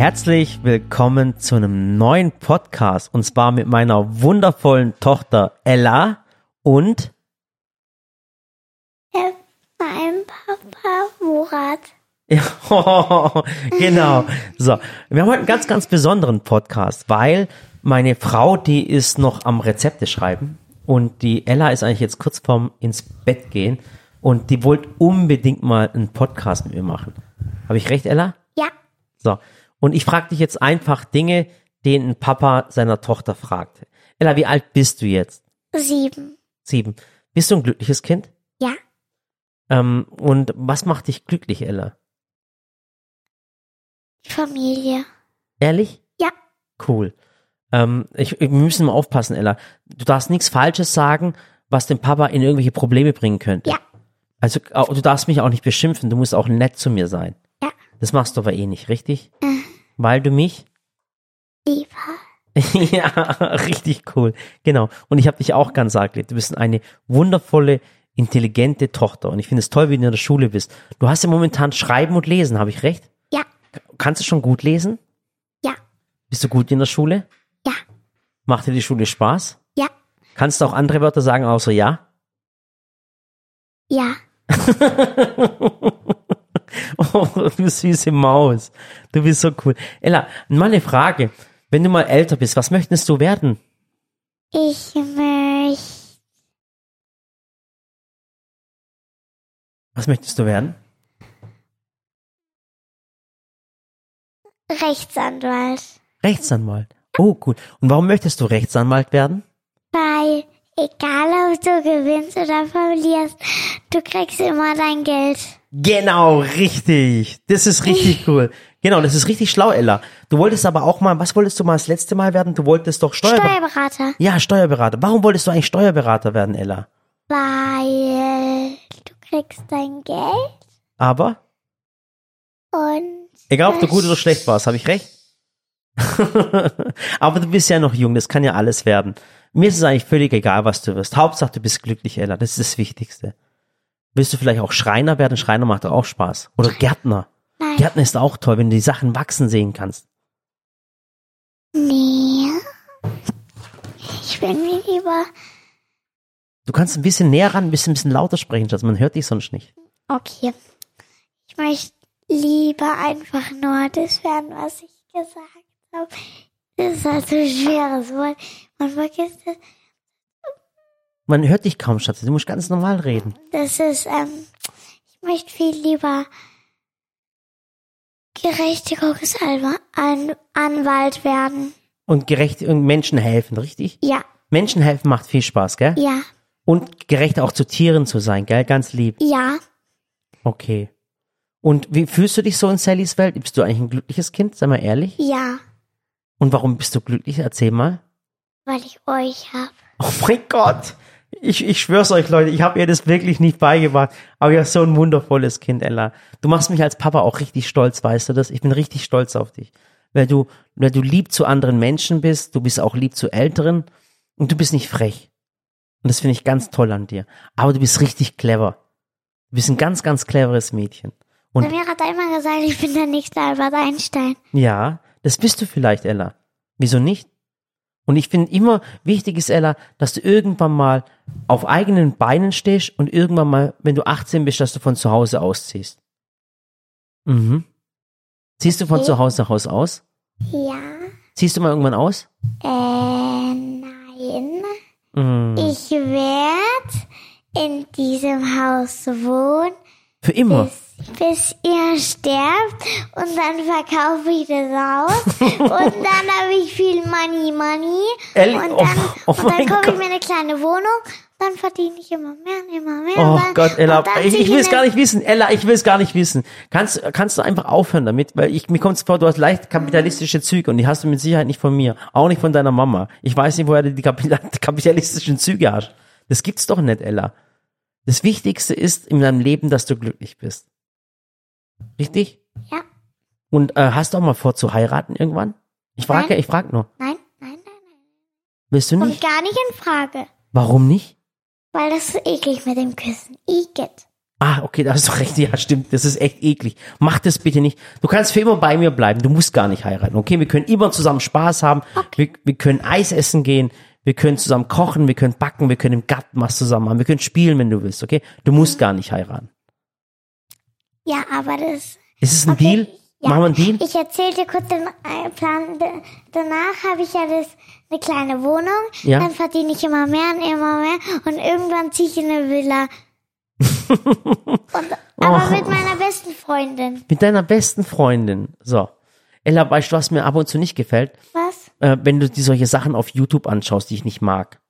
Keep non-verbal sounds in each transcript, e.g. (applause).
Herzlich willkommen zu einem neuen Podcast und zwar mit meiner wundervollen Tochter Ella und Ja, mein Papa Murat. (laughs) ja, genau. So, wir haben heute einen ganz, ganz besonderen Podcast, weil meine Frau, die ist noch am Rezepte schreiben und die Ella ist eigentlich jetzt kurz vorm ins Bett gehen und die wollte unbedingt mal einen Podcast mit mir machen. Habe ich recht, Ella? Ja, So. Und ich frage dich jetzt einfach Dinge, die ein Papa seiner Tochter fragte. Ella, wie alt bist du jetzt? sieben. Sieben. Bist du ein glückliches Kind? Ja, Ähm, und was macht dich glücklich, Ella? die Familie. Ehrlich? Ja, Cool. Ähm, ich, wir müssen mal aufpassen, Ella. Du darfst nichts Falsches sagen, was den Papa in irgendwelche Probleme bringen könnte. ja, Also du darfst mich auch nicht beschimpfen. Du musst auch nett zu mir sein. ja. Das machst du aber eh nicht, richtig? Weil du mich Lieber. (laughs) ja, richtig cool. Genau. Und ich habe dich auch ganz arg lieb. Du bist eine wundervolle, intelligente Tochter. Und ich finde es toll, wie du in der Schule bist. Du hast ja momentan Schreiben und Lesen, habe ich recht? Ja, Kannst du schon gut lesen? ja, Bist du gut in der Schule? ja, Macht dir die Schule Spaß? ja, Kannst du auch andere Wörter sagen, außer ja? ja. (laughs) (laughs) Oh, du süße Maus. Du bist so cool. Ella, mal eine Frage. Wenn du mal älter bist, was möchtest du werden? Ich möchte Was möchtest du werden? Rechtsanwalt. Rechtsanwalt. Oh, cool. Und warum möchtest du Rechtsanwalt werden? Weil, egal ob du gewinnst oder verlierst, du kriegst immer dein Geld. Genau, richtig. Das ist richtig (laughs) cool. Genau, das ist richtig schlau, Ella. Du wolltest aber auch mal, was wolltest du mal das letzte Mal werden? Du wolltest doch Steuerberater. Steuerberater. ja, Steuerberater. Warum wolltest du eigentlich Steuerberater werden, Ella? Weil du kriegst dein Geld Aber, und egal ob du gut oder schlecht warst, habe ich recht? (laughs) aber du bist ja noch jung, das kann ja alles werden. Mir ist es eigentlich völlig egal, was du wirst. Hauptsache, du bist glücklich, Ella. Das ist das Wichtigste. Willst du vielleicht auch Schreiner werden? Schreiner macht auch Spaß. Oder Gärtner. Nein. Gärtner ist auch toll, wenn du die Sachen wachsen sehen kannst. Nee. Ich bin mir lieber. Du kannst ein bisschen näher ran, ein bisschen, ein bisschen lauter sprechen, Schatz. Man hört dich sonst nicht. Okay. Ich möchte lieber einfach nur das werden, was ich gesagt habe. Das ist halt so ein schweres Wort. Man vergisst es. Man hört dich kaum, Schatz. Du musst ganz normal reden. Das ist, ähm, ich möchte viel lieber Gerechtigungsanwalt werden. Und gerecht und Menschen helfen, richtig? Ja, Menschen helfen macht viel Spaß, gell? ja, Und gerecht auch zu Tieren zu sein, gell? Ganz lieb. ja. Okay. Und wie fühlst du dich so in Sallys Welt? Bist du eigentlich ein glückliches Kind? Sei mal ehrlich. Ja, Und warum bist du glücklich? Erzähl mal. weil ich euch hab. Oh mein Gott. Ich, ich schwör's euch, Leute, ich habe ihr das wirklich nicht beigebracht. Aber ihr hast so ein wundervolles Kind, Ella. Du machst mich als Papa auch richtig stolz, weißt du das? Ich bin richtig stolz auf dich. Weil du, weil du lieb zu anderen Menschen bist, du bist auch lieb zu Älteren und du bist nicht frech. Und das finde ich ganz toll an dir. Aber du bist richtig clever. Du bist ein ganz, ganz cleveres Mädchen. Und mir hat er immer gesagt, ich bin der nächste Albert Einstein. ja, das bist du vielleicht, Ella. Wieso nicht? Und ich finde immer wichtig ist, Ella, dass du irgendwann mal auf eigenen Beinen stehst und irgendwann mal, wenn du 18 bist, dass du von zu Hause ausziehst. Mhm. Ziehst du von Okay. zu Hause Haus aus? Ja, Ziehst du mal irgendwann aus? äh, nein. Mhm. Ich werde in diesem Haus wohnen, Für immer. bis, bis ihr sterbt und dann verkaufe ich das Haus (laughs) und dann habe ich viel Money, Money Elli- und oh, dann, oh und mein dann kaufe ich mir eine kleine Wohnung, dann verdiene ich immer mehr und immer mehr. Oh und dann, Gott, Ella, und ich, ich will es gar nicht wissen. Ella, ich will es gar nicht wissen. Kannst, kannst du einfach aufhören damit? Weil ich, mir kommt es vor, du hast leicht kapitalistische Züge und die hast du mit Sicherheit nicht von mir. Auch nicht von deiner Mama. Ich weiß nicht, woher du die Kapital (laughs) kapitalistischen Züge hast. Das gibt's doch nicht, Ella. Das Wichtigste ist in deinem Leben, dass du glücklich bist. Richtig? Ja, Und äh, hast du auch mal vor zu heiraten irgendwann? Ich frage, Nein. ich frage nur. nein, nein, nein, Willst du kommt nicht? gar nicht in Frage, Warum nicht? weil das ist eklig mit dem Küssen. Igitt. Ah, okay, da hast du (laughs) recht. Ja, stimmt. Das ist echt eklig. Mach das bitte nicht. Du kannst für immer bei mir bleiben. Du musst gar nicht heiraten. Okay, wir können immer zusammen Spaß haben. Wir, wir können Eis essen gehen. Wir können zusammen kochen. Wir können backen. Wir können im Garten was zusammen machen. Wir können spielen, wenn du willst. Okay, du musst gar nicht heiraten. Ja, aber das. Ist es ein Okay, Deal? ja. Machen wir einen Deal? Ich erzähle dir kurz den äh, Plan. Danach habe ich ja das eine kleine Wohnung. Ja. Dann verdiene ich immer mehr und immer mehr. Und irgendwann ziehe ich in eine Villa. und, (laughs) aber Oh. mit meiner besten Freundin. Mit deiner besten Freundin. So. Ella, weißt du, was mir ab und zu nicht gefällt? Was? Äh, wenn du die solche Sachen auf YouTube anschaust, die ich nicht mag.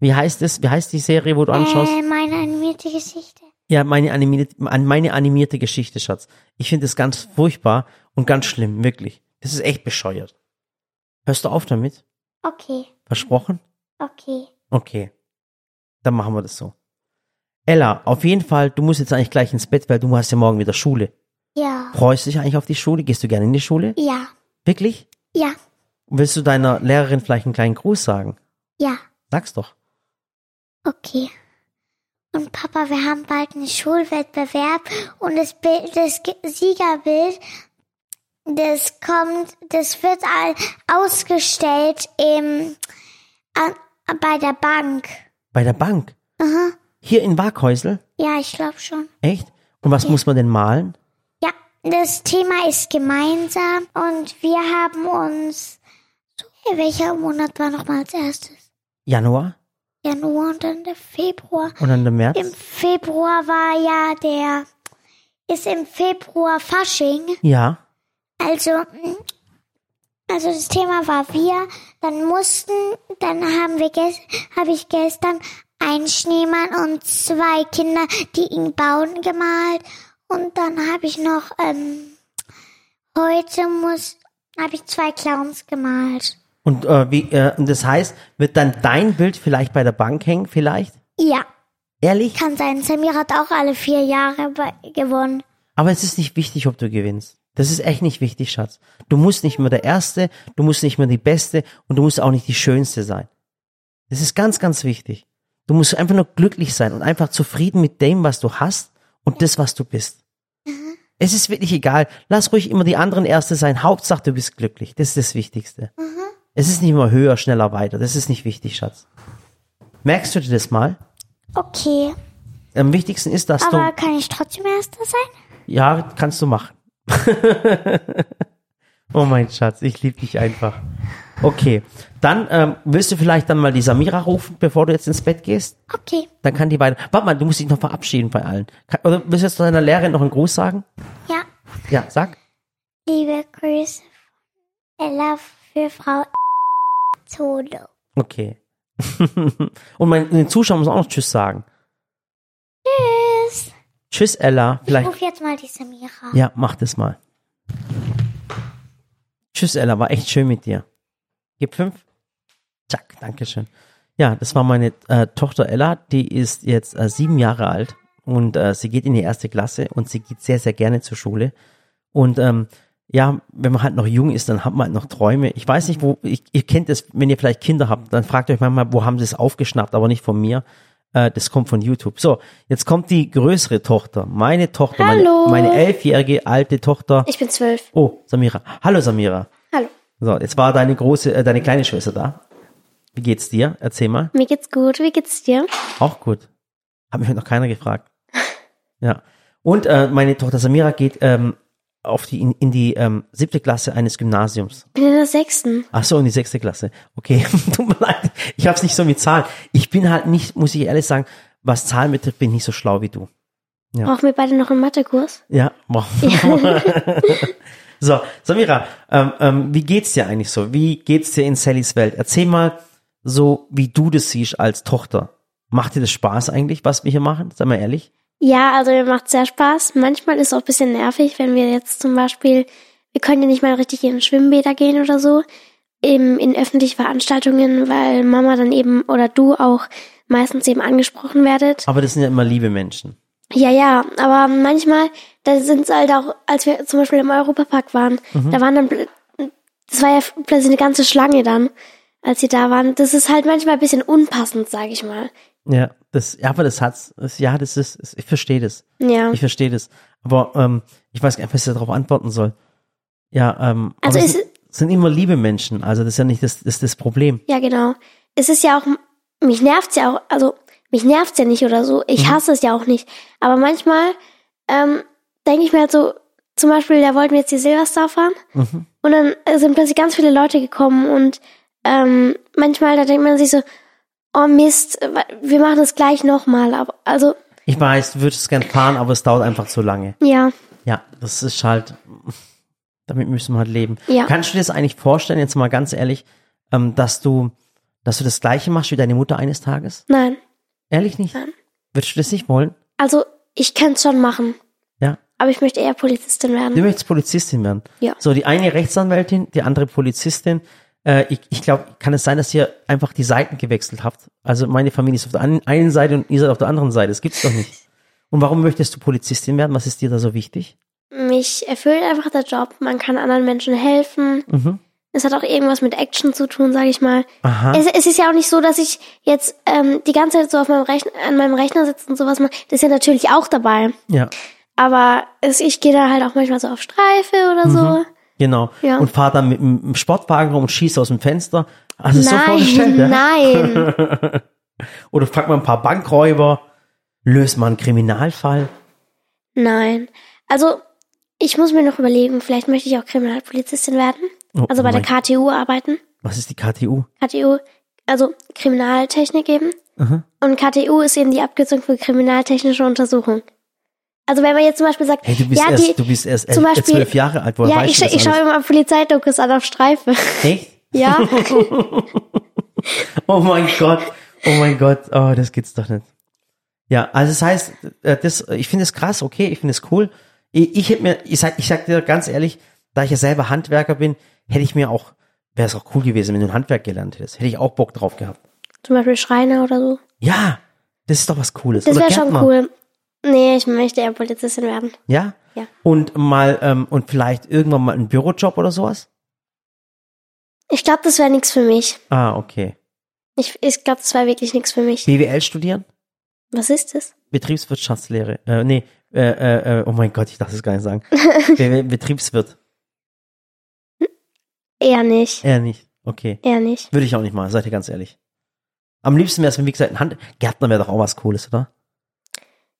Wie heißt es? Wie heißt die Serie, wo du anschaust? Äh, meine animierte Geschichte. Ja, meine animierte, an meine animierte Geschichte, Schatz. Ich finde das ganz furchtbar und ganz schlimm, wirklich. Das ist echt bescheuert. Hörst du auf damit? Okay, Versprochen? okay. Okay. Dann machen wir das so. Ella, auf jeden Fall, du musst jetzt eigentlich gleich ins Bett, weil du hast ja morgen wieder Schule. Ja. Freust du dich eigentlich auf die Schule? Gehst du gerne in die Schule? Ja. Wirklich? Ja. Willst du deiner Lehrerin vielleicht einen kleinen Gruß sagen? Ja. Sag's doch. Okay. Und Papa, wir haben bald einen Schulwettbewerb und das Bild, das Ge- Siegerbild, das kommt, das wird all ausgestellt im, an, bei der Bank. Bei der Bank. Aha. Hier in Waghäusel? Ja, ich glaube schon. Echt? Und was muss man denn malen? Ja, das Thema ist gemeinsam und wir haben uns, so, welcher Monat war nochmal als erstes? Januar? Januar und dann der Februar. Und dann der März? Im Februar war ja der, ist im Februar Fasching. ja. Also, also das Thema war wir. Dann mussten, dann haben wir, ges- habe ich gestern einen Schneemann und zwei Kinder, die ihn bauen, gemalt. Und dann habe ich noch, ähm, heute muss, habe ich zwei Clowns gemalt. Und äh, wie, äh, und das heißt, wird dann dein Bild vielleicht bei der Bank hängen, vielleicht? Ja, Ehrlich? kann sein. Samir hat auch alle vier Jahre gewonnen. Aber es ist nicht wichtig, ob du gewinnst. Das ist echt nicht wichtig, Schatz. Du musst nicht mehr der Erste, du musst nicht mehr die Beste und du musst auch nicht die Schönste sein. Das ist ganz, ganz wichtig. Du musst einfach nur glücklich sein und einfach zufrieden mit dem, was du hast und das, was du bist. Es ist wirklich egal. Lass ruhig immer die anderen Erste sein. Hauptsache, du bist glücklich. Das ist das Wichtigste. Es ist nicht immer höher, schneller, weiter. Das ist nicht wichtig, Schatz. Merkst du dir das mal? Okay, Am wichtigsten ist, dass aber du, kann ich trotzdem Erster sein? ja, kannst du machen. (laughs) oh mein Schatz, ich liebe dich einfach. Okay, dann ähm, willst du vielleicht dann mal die Samira rufen, bevor du jetzt ins Bett gehst? Okay, Dann kann die beiden. Warte mal, du musst dich noch verabschieden bei allen. Kann, oder willst du jetzt deiner Lehrerin noch einen Gruß sagen? ja. Ja, sag. Liebe Grüße Ella für Frau Zolo. Okay. (laughs) Und mein, den Zuschauern muss auch noch Tschüss sagen. Tschüss. Tschüss, Ella. Ich Vielleicht. rufe jetzt mal die Samira. Ja, mach das mal. Tschüss, Ella, war echt schön mit dir. Gib fünf. Zack, Dankeschön. Ja, das war meine äh, Tochter Ella, die ist jetzt äh, sieben Jahre alt und äh, sie geht in die erste Klasse und sie geht sehr, sehr gerne zur Schule. Und ähm, ja, wenn man halt noch jung ist, dann hat man halt noch Träume. Ich weiß nicht, wo, ich, ihr kennt es, wenn ihr vielleicht Kinder habt, dann fragt euch manchmal, wo haben sie es aufgeschnappt, aber nicht von mir. Äh, das kommt von YouTube. So, jetzt kommt die größere Tochter, meine Tochter, Hallo. meine, meine elfjährige alte Tochter. Ich bin zwölf. Oh, Samira. Hallo Samira. Hallo. So, jetzt war deine große, äh, deine kleine Schwester da. Wie geht's dir? Erzähl mal. Mir geht's gut. Wie geht's dir? Auch gut. Hat mich heute noch keiner gefragt. (laughs) Ja. Und äh, meine Tochter Samira geht ähm, auf die in, in die ähm, siebte Klasse eines Gymnasiums. Ich bin in der sechsten. Ach so, in die sechste Klasse. Okay, (laughs) tut mir leid. Ich hab's nicht so mit Zahlen. Ich bin halt nicht, muss ich ehrlich sagen, was Zahlen betrifft, bin ich nicht so schlau wie du. Ja. Brauchen wir beide noch einen Mathekurs? Ja, wow. (laughs) so, Samira, ähm, ähm, wie geht's dir eigentlich so? Wie geht's dir in Sallys Welt? Erzähl mal so, wie du das siehst als Tochter. Macht dir das Spaß eigentlich, was wir hier machen? Sag mal ehrlich. Ja, also mir macht sehr Spaß. Manchmal ist es auch ein bisschen nervig, wenn wir jetzt zum Beispiel, wir können ja nicht mal richtig in Schwimmbäder gehen oder so, im, in öffentliche Veranstaltungen, weil Mama dann eben oder du auch meistens eben angesprochen werdet. Aber das sind ja immer liebe Menschen. Ja, ja, aber manchmal, da sind es halt auch, als wir zum Beispiel im Europapark waren, da waren dann, das war ja plötzlich eine ganze Schlange dann, als sie da waren. Das ist halt manchmal ein bisschen unpassend, sag ich mal. Ja. Das, ja, aber das hat's, das, ja, das ist, das, ich verstehe das. Ja. Ich verstehe das. Aber ähm, ich weiß gar nicht, was ich darauf antworten soll. Ja, ähm, Also es sind, sind immer liebe Menschen, also das ist ja nicht das, das, das Problem. Ja, genau. Es ist ja auch, mich nervt's ja auch, also mich nervt's ja nicht oder so. Ich Mhm. hasse es ja auch nicht. Aber manchmal ähm, denke ich mir halt so, zum Beispiel, da wollten wir jetzt die Silverstar fahren Mhm. und dann äh, sind plötzlich ganz viele Leute gekommen und ähm, manchmal, da denkt man sich so, oh Mist, wir machen das gleich nochmal. Aber also, Ich weiß, du würdest gern fahren, aber es dauert einfach zu lange. ja, Ja, das ist halt, damit müssen wir halt leben. Ja. Kannst du dir das eigentlich vorstellen, jetzt mal ganz ehrlich, ähm, dass du, dass du das Gleiche machst wie deine Mutter eines Tages? nein. Ehrlich nicht? Nein. Würdest du das nicht wollen? Also, ich kann es schon machen, Ja. aber ich möchte eher Polizistin Du werden. möchtest Polizistin werden. Ja. So, die eine Rechtsanwältin, die andere Polizistin. Äh, ich ich glaube, kann es sein, dass ihr einfach die Seiten gewechselt habt? Also meine Familie ist auf der einen- Seite und ihr seid auf der anderen Seite. Das gibt's doch nicht. (laughs) Und warum möchtest du Polizistin werden? Was ist dir da so wichtig? Mich erfüllt einfach der Job. Man kann anderen Menschen helfen. Mhm. Es hat auch irgendwas mit Action zu tun, sage ich mal. Aha. Es, es ist ja auch nicht so, dass ich jetzt ähm, die ganze Zeit so auf meinem Rechner, an meinem Rechner sitze und sowas mache. Das ist ja natürlich auch dabei. ja. Aber es, ich gehe da halt auch manchmal so auf Streife oder so. Genau. Ja. Und fahr dann mit dem Sportwagen rum und schießt aus dem Fenster. Du es so nein, vorgestellt? Ja? nein. (laughs) Oder fragt mal ein paar Bankräuber, löst mal einen Kriminalfall. Nein. Also, ich muss mir noch überlegen, vielleicht möchte ich auch Kriminalpolizistin werden. Oh, Also bei der mein- KTU arbeiten. Was ist die KTU? KTU, also Kriminaltechnik eben. Aha. Und KTU ist eben die Abkürzung für kriminaltechnische Untersuchung. Also wenn man jetzt zum Beispiel sagt, Hey, du bist ja, erst, die, du bist erst zum elf, Beispiel- zwölf Jahre alt. Woher ja, weißt ich, du das ich schaue immer Polizeidokus an auf Streife. Echt? Ja, (laughs) Oh mein Gott. Oh mein Gott. Oh, das geht's doch nicht. Ja, also das heißt, äh, das, ich finde es krass, okay, ich finde es cool. Ich, ich hätte mir, ich sag, ich sag dir ganz ehrlich, da ich ja selber Handwerker bin, hätte ich mir auch, wäre es auch cool gewesen, wenn du ein Handwerk gelernt hättest. Hätte ich auch Bock drauf gehabt. zum Beispiel Schreiner oder so. Ja, das ist doch was Cooles. Das wäre schon cool. Nee, ich möchte eher Polizistin werden. Ja? Ja. Und mal, ähm, und vielleicht irgendwann mal einen Bürojob oder sowas? Ich glaube, das wäre nichts für mich. Ah, okay. Ich, ich glaube, das wäre wirklich nichts für mich. BWL studieren? Was ist das? Betriebswirtschaftslehre. Äh, nee, äh, äh, äh, oh mein Gott, ich darf es gar nicht sagen. (laughs) Betriebswirt. Eher nicht. Eher nicht. Okay. Eher nicht. Würde ich auch nicht mal, seid ihr ganz ehrlich. Am liebsten wäre es, wenn, wie gesagt, ein Hand Gärtner wäre doch auch was Cooles, oder?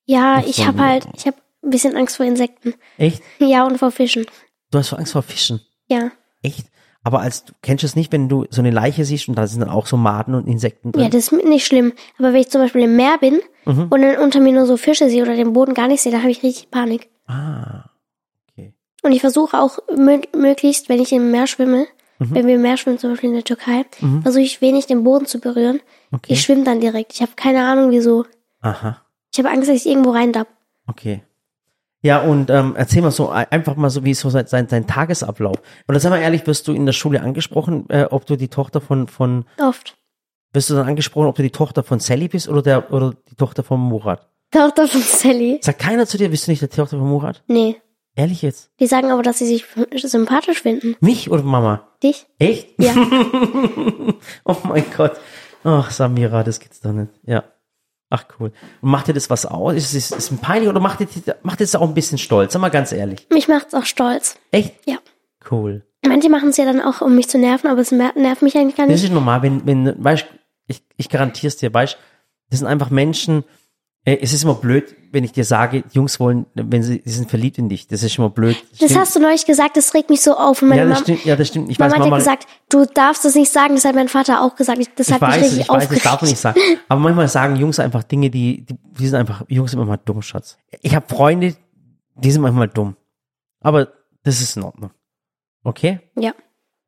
Ja, ich habe halt, ich habe ein bisschen Angst vor Insekten. Echt? (laughs) Ja, und vor Fischen. Du hast so Angst vor Fischen. Ja. Echt? Aber als du kennst du es nicht, wenn du so eine Leiche siehst und da sind dann auch so Maden und Insekten drin? Ja, das ist nicht schlimm. Aber wenn ich zum Beispiel im Meer bin Mhm. und dann unter mir nur so Fische sehe oder den Boden gar nicht sehe, dann habe ich richtig Panik. Ah. Okay. Und ich versuche auch mö möglichst, wenn ich im Meer schwimme, Mhm. wenn wir im Meer schwimmen, zum Beispiel in der Türkei, versuche ich wenig den Boden zu berühren. Okay. Ich schwimme dann direkt. Ich habe keine Ahnung wieso. Aha. Ich habe Angst, dass ich irgendwo reindapp. Okay. Ja, und ähm, erzähl mal so ein- einfach mal so, wie ist so sein, sein, sein Tagesablauf. Oder sag mal ehrlich, wirst du in der Schule angesprochen, äh, ob du die Tochter von, von, Oft. wirst du dann angesprochen, ob du die Tochter von Sally bist oder der, oder die Tochter von Murat? Tochter von Sally. Sagt keiner zu dir, bist du nicht die Tochter von Murat? Nee. Ehrlich jetzt? Die sagen aber, dass sie sich sympathisch finden. Mich oder Mama? Dich? Echt? Ja. (laughs) oh mein Gott. Ach, Samira, das gibt's doch nicht. Ja. Ach, cool. Und macht dir das was aus? Ist es ist, es peinlich oder macht dir, macht das auch ein bisschen stolz? Sag mal ganz ehrlich. Mich macht's auch stolz. Echt? Ja. Cool. Manche machen es ja dann auch, um mich zu nerven, aber es nervt mich eigentlich gar Das nicht. ist normal, wenn, wenn, weißt, ich, ich garantiere es dir, weißt, das sind einfach Menschen, es ist immer blöd, wenn ich dir sage, Jungs wollen, wenn sie, sie sind verliebt in dich. Das ist immer blöd. Das Stimmt. hast du neulich gesagt, das regt mich so auf. Und meine ja, das Mama, stimmt, ja, das stimmt. Ich Mama weiß, hat ja Mama, gesagt, du darfst das nicht sagen, das hat mein Vater auch gesagt. Ich- Das ich hat mich weiß, richtig ich weiß, das aufgeregt. darf man nicht sagen. (laughs) Aber manchmal sagen Jungs einfach Dinge, die, die, die sind einfach, Jungs sind manchmal dumm, Schatz. Ich habe Freunde, die sind manchmal dumm. Aber das ist in Ordnung. Okay? Ja.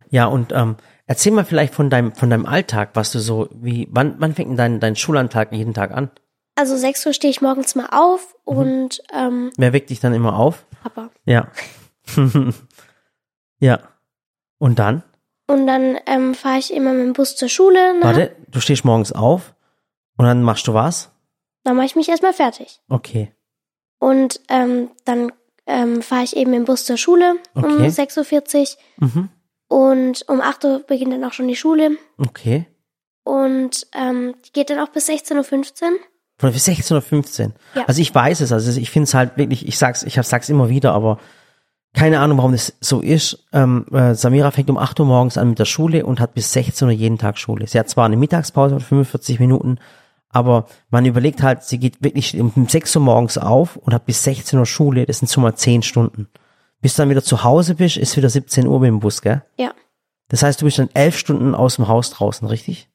Ja, und ähm, erzähl mal vielleicht von deinem, von deinem Alltag, was du so, wie, wann, wann fängt denn dein, dein Schulantag jeden Tag an? Also 6 Uhr stehe ich morgens mal auf Mhm. und ähm, Wer weckt dich dann immer auf? Papa. Ja. (laughs) ja. Und dann? Und dann ähm, fahre ich immer mit dem Bus zur Schule. Ne? Warte, du stehst morgens auf und dann machst du was? Dann mache ich mich erstmal fertig. Okay. Und ähm, dann ähm, fahre ich eben mit dem Bus zur Schule um Okay. 6.40 Uhr. Mhm. Und um 8 Uhr beginnt dann auch schon die Schule. Okay. Und ähm, die geht dann auch bis 16.15 Uhr. Von 16 oder 15. Ja. Also ich weiß es, also ich finde es halt wirklich, ich sag's, ich sag's immer wieder, aber keine Ahnung, warum das so ist. Ähm, äh, Samira fängt um 8 Uhr morgens an mit der Schule und hat bis 16 Uhr jeden Tag Schule. Sie hat zwar eine Mittagspause von 45 Minuten, aber man überlegt halt, sie geht wirklich um 6 Uhr morgens auf und hat bis 16 Uhr Schule, das sind schon mal 10 Stunden. Bis du dann wieder zu Hause bist, ist wieder 17 Uhr mit dem Bus, gell? Ja. Das heißt, du bist dann 11 Stunden aus dem Haus draußen, richtig?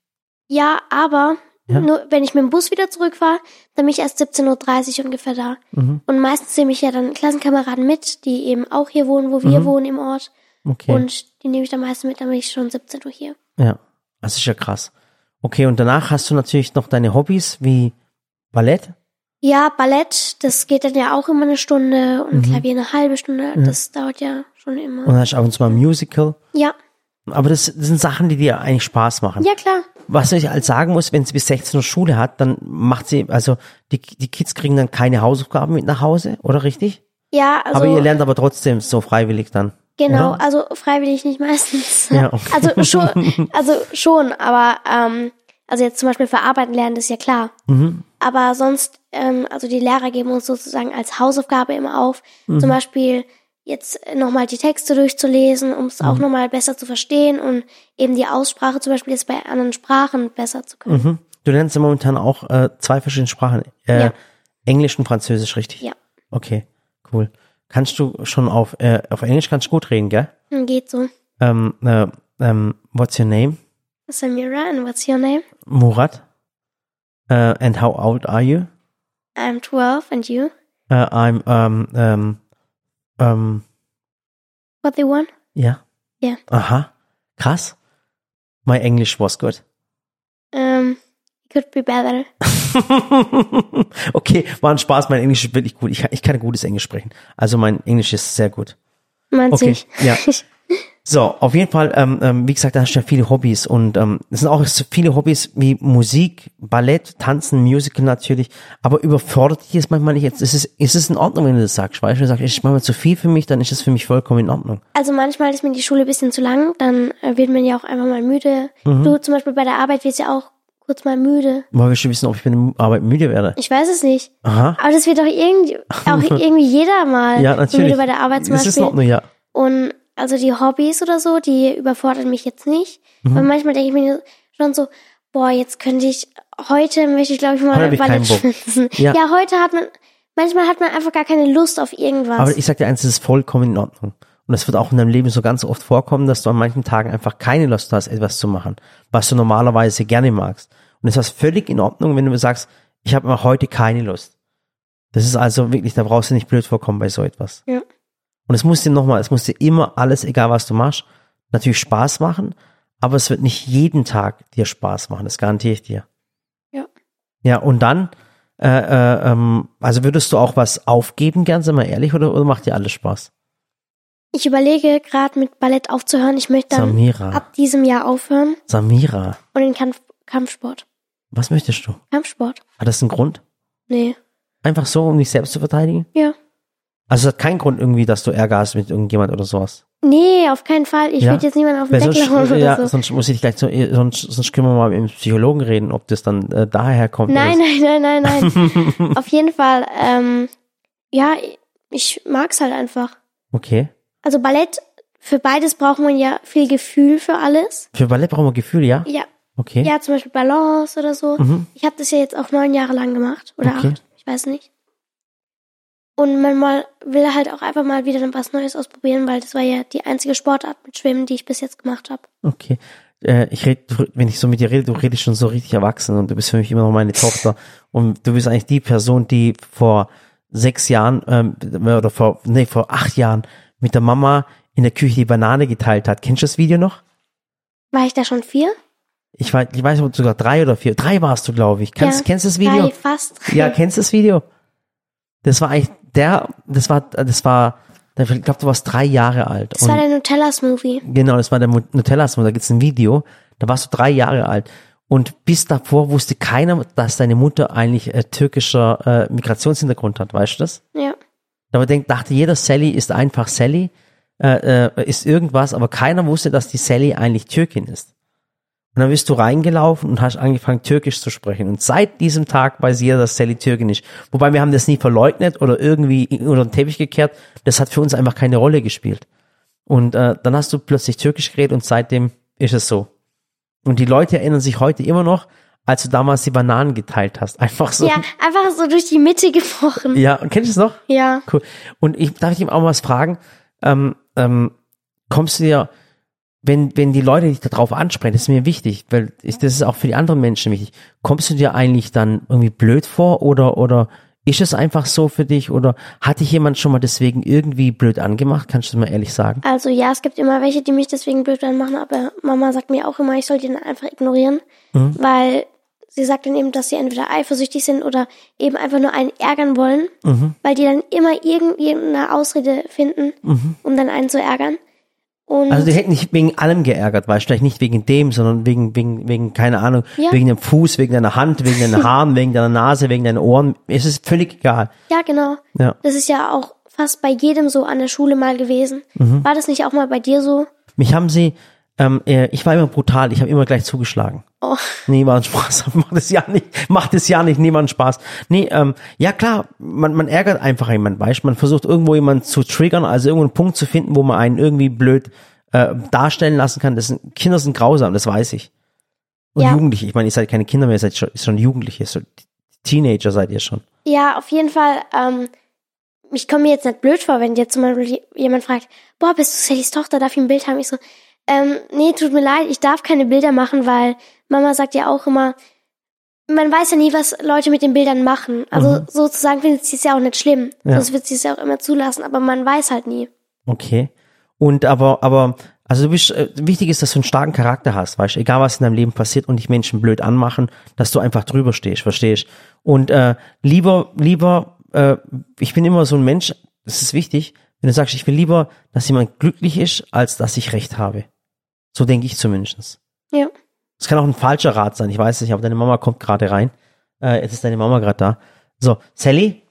Ja, aber Ja. nur wenn ich mit dem Bus wieder zurückfahre, dann bin ich erst 17.30 Uhr ungefähr da. Mhm. Und meistens nehme ich ja dann Klassenkameraden mit, die eben auch hier wohnen, wo wir wohnen im Ort. Okay. Und die nehme ich dann meistens mit, dann bin ich schon 17 Uhr hier. Ja, das ist ja krass. Okay, und danach hast du natürlich noch deine Hobbys wie Ballett. Ja, Ballett, das geht dann ja auch immer eine Stunde und Klavier eine halbe Stunde. Das dauert ja schon Und immer. dann hast du ab und zu mal ein Musical. Ja, Aber das, das sind Sachen, die dir eigentlich Spaß machen. ja klar. Was ich halt sagen muss, wenn sie bis 16 Uhr Schule hat, dann macht sie, also die, die Kids kriegen dann keine Hausaufgaben mit nach Hause, oder richtig? Ja, also aber ihr lernt aber trotzdem so freiwillig dann. genau, oder? also freiwillig nicht meistens. (laughs) Ja. Also schon, (laughs) also schon, aber ähm, also jetzt zum Beispiel verarbeiten lernen, das ist ja klar. Mhm. Aber sonst, ähm, also die Lehrer geben uns sozusagen als Hausaufgabe immer auf, Mhm. zum Beispiel jetzt nochmal die Texte durchzulesen, um es Mhm. auch nochmal besser zu verstehen und eben die Aussprache zum Beispiel jetzt bei anderen Sprachen besser zu können. Mhm. Du lernst ja momentan auch äh, zwei verschiedene Sprachen. Äh, Ja. Englisch und Französisch, richtig? Ja. Okay, cool. Kannst du schon auf, äh, auf Englisch kannst du gut reden, gell? Hm, Geht so. Ähm, äh, ähm, what's your name? Samira, and what's your name? Murat. Uh, and how old are you? I'm 12, and you? Uh, I'm um um um What they want? yeah. Ja. Aha. Krass. My English was good. Um, could be better. (laughs) okay, war ein Spaß. Mein Englisch ist wirklich gut. Ich, kann- ich kann gutes Englisch sprechen. Also mein Englisch ist sehr gut. Meinst Okay, du? ja. (laughs) So, auf jeden Fall, ähm, ähm, wie gesagt, da hast du ja viele Hobbys und ähm, es sind auch so viele Hobbys wie Musik, Ballett, Tanzen, Musical natürlich, aber überfordert dich es manchmal nicht jetzt. Ist es, ist es in Ordnung, wenn du das sagst? Weißt du, wenn du sagst, es ist manchmal zu viel für mich, dann ist es für mich vollkommen in Ordnung. Also manchmal ist mir die Schule ein bisschen zu lang, dann äh, wird man ja auch einfach mal müde. Mhm. Du zum Beispiel bei der Arbeit wirst ja auch kurz mal müde. Woher willst du wissen, ob ich bei der Arbeit müde werde? Ich weiß es nicht. Aha. Aber das wird doch irgendwie, auch (laughs) irgendwie jeder mal Ja, natürlich. müde bei der Arbeit zum das ist in Beispiel. Ordnung, ja. Und also die Hobbys oder so, die überfordern mich jetzt nicht. Mhm. Aber manchmal denke ich mir schon so, boah, jetzt könnte ich, heute möchte ich glaube ich mal keinen Ballett schwitzen. (laughs) Ja. Ja. heute hat man, manchmal hat man einfach gar keine Lust auf irgendwas. Aber ich sag dir eins, das ist vollkommen in Ordnung. Und es wird auch in deinem Leben so ganz oft vorkommen, dass du an manchen Tagen einfach keine Lust hast, etwas zu machen, was du normalerweise gerne magst. Und es ist völlig in Ordnung, wenn du sagst, ich habe mal heute keine Lust. Das ist also wirklich, da brauchst du nicht blöd vorkommen bei so etwas. Ja. Und es muss dir nochmal, es muss dir immer alles, egal was du machst, natürlich Spaß machen, aber es wird nicht jeden Tag dir Spaß machen, das garantiere ich dir. Ja. Ja, und dann, äh, äh, ähm, also würdest du auch was aufgeben, gern, sei mal ehrlich, oder, oder macht dir alles Spaß? ich überlege gerade mit Ballett aufzuhören. Ich möchte dann Samira, ab diesem Jahr aufhören Samira, und in Kampf, Kampfsport. was möchtest du? Kampfsport? Hat das einen Grund? Nee. Einfach so, um dich selbst zu verteidigen? Ja. Also es hat keinen Grund irgendwie, dass du Ärger hast mit irgendjemand oder sowas. Nee, auf keinen Fall. Ich Ja? würde jetzt niemanden auf den Weil Deckel sonst, hauen oder ja, so. sonst muss ich gleich so, sonst, sonst können wir mal mit dem Psychologen reden, ob das dann äh, daher kommt. Nein, nein, nein, nein, nein. (laughs) auf jeden Fall, ähm, ja, ich mag's halt einfach. Okay. Also Ballett, für beides braucht man ja viel Gefühl für alles. Für Ballett brauchen wir Gefühl, ja? Ja, Okay. ja, zum Beispiel Balance oder so. Mhm. Ich habe das ja jetzt auch neun Jahre lang gemacht oder Okay. acht, ich weiß nicht. Und manchmal will halt auch einfach mal wieder was Neues ausprobieren, weil das war ja die einzige Sportart mit Schwimmen, die ich bis jetzt gemacht habe. Okay. Äh, ich red, wenn ich so mit dir rede, du redest schon so richtig erwachsen und du bist für mich immer noch meine Tochter. Und du bist eigentlich die Person, die vor sechs Jahren ähm, oder vor, nee, vor acht Jahren mit der Mama in der Küche die Banane geteilt hat. Kennst du das Video noch? War ich da schon vier? Ich weiß, ich weiß sogar drei oder vier. Drei warst du, glaube ich. Kennst, Ja, kennst du das Video? Drei, fast. drei. Ja, kennst du das Video? Das war eigentlich der, das war, das war, ich glaube, du warst drei Jahre alt. Das war der Nutella-Smoothie. Genau, das war der Nutella-Smoothie. Da gibt's ein Video. Da warst du drei Jahre alt. Und bis davor wusste keiner, dass deine Mutter eigentlich äh, türkischer äh, Migrationshintergrund hat. Weißt du das? Ja. Aber denk, dachte jeder, Sally ist einfach Sally, äh, äh, ist irgendwas, aber keiner wusste, dass die Sally eigentlich Türkin ist. Und dann bist du reingelaufen und hast angefangen, Türkisch zu sprechen. Und seit diesem Tag weiß jeder, dass Sally Türkisch. Wobei wir haben das nie verleugnet oder irgendwie unter den Teppich gekehrt. Das hat für uns einfach keine Rolle gespielt. Und äh, dann hast du plötzlich Türkisch geredet und seitdem ist es so. Und die Leute erinnern sich heute immer noch, als du damals die Bananen geteilt hast. (laughs) Einfach so. Ja, einfach so durch die Mitte gebrochen. Ja, kennst du es noch? Ja. Cool. Und ich darf ich ihm auch mal was fragen. Ähm, ähm, kommst du dir, wenn, wenn die Leute dich darauf ansprechen, das ist mir wichtig, weil ich, das ist auch für die anderen Menschen wichtig. Kommst du dir eigentlich dann irgendwie blöd vor oder, oder ist es einfach so für dich oder hat dich jemand schon mal deswegen irgendwie blöd angemacht? Kannst du das mal ehrlich sagen? Also ja, es gibt immer welche, die mich deswegen blöd anmachen, aber Mama sagt mir auch immer, ich soll die dann einfach ignorieren, Mhm. weil sie sagt dann eben, dass sie entweder eifersüchtig sind oder eben einfach nur einen ärgern wollen, Mhm. weil die dann immer irgend- irgendeine Ausrede finden, um dann einen zu ärgern. Und. Also die hätten nicht wegen allem geärgert, weißt du, vielleicht nicht wegen dem, sondern wegen, wegen, wegen, keine Ahnung, Ja. wegen dem Fuß, wegen deiner Hand, wegen deinen (laughs) Haaren, wegen deiner Nase, wegen deinen Ohren. Es ist völlig egal. ja, genau. Ja. Das ist ja auch fast bei jedem so an der Schule mal gewesen. Mhm. War das nicht auch mal bei dir so? Mich haben sie, ähm, äh, ich war immer brutal, ich habe immer gleich zugeschlagen. Oh, Nee, war ein Spaß. (laughs) Macht es ja nicht. Macht es ja nicht. Niemand Spaß. Nee, ähm, ja klar, man, man ärgert einfach jemanden, weißt du? Man versucht irgendwo jemanden zu triggern, also irgendwo einen Punkt zu finden, wo man einen irgendwie blöd äh, darstellen lassen kann. Das sind, Kinder sind grausam, das weiß ich. Und Ja. Jugendliche, ich meine, ihr seid keine Kinder mehr, ihr seid schon, schon Jugendliche, so Teenager seid ihr schon. Ja, auf jeden Fall. Ähm, ich komme mir jetzt nicht blöd vor, wenn dir zum Beispiel jemand fragt, boah, bist du Sallys Tochter, darf ich ein Bild haben? Ich so, ähm, nee, tut mir leid, ich darf keine Bilder machen, weil Mama sagt ja auch immer, man weiß ja nie, was Leute mit den Bildern machen. Also sozusagen findet sie es ja auch nicht schlimm. Ja. Sonst wird sie es ja auch immer zulassen, aber man weiß halt nie. Okay. Und aber, aber, also du bist, äh, wichtig ist, dass du einen starken Charakter hast, weißt du, egal was in deinem Leben passiert und dich Menschen blöd anmachen, dass du einfach drüber stehst, verstehst? Und äh, lieber, lieber, äh, ich bin immer so ein Mensch, das ist wichtig, wenn du sagst, ich will lieber, dass jemand glücklich ist, als dass ich recht habe. So denke ich zumindest. Ja. Es kann auch ein falscher Rat sein, ich weiß nicht, aber deine Mama kommt gerade rein. Äh, jetzt ist deine Mama gerade da. So, Sally,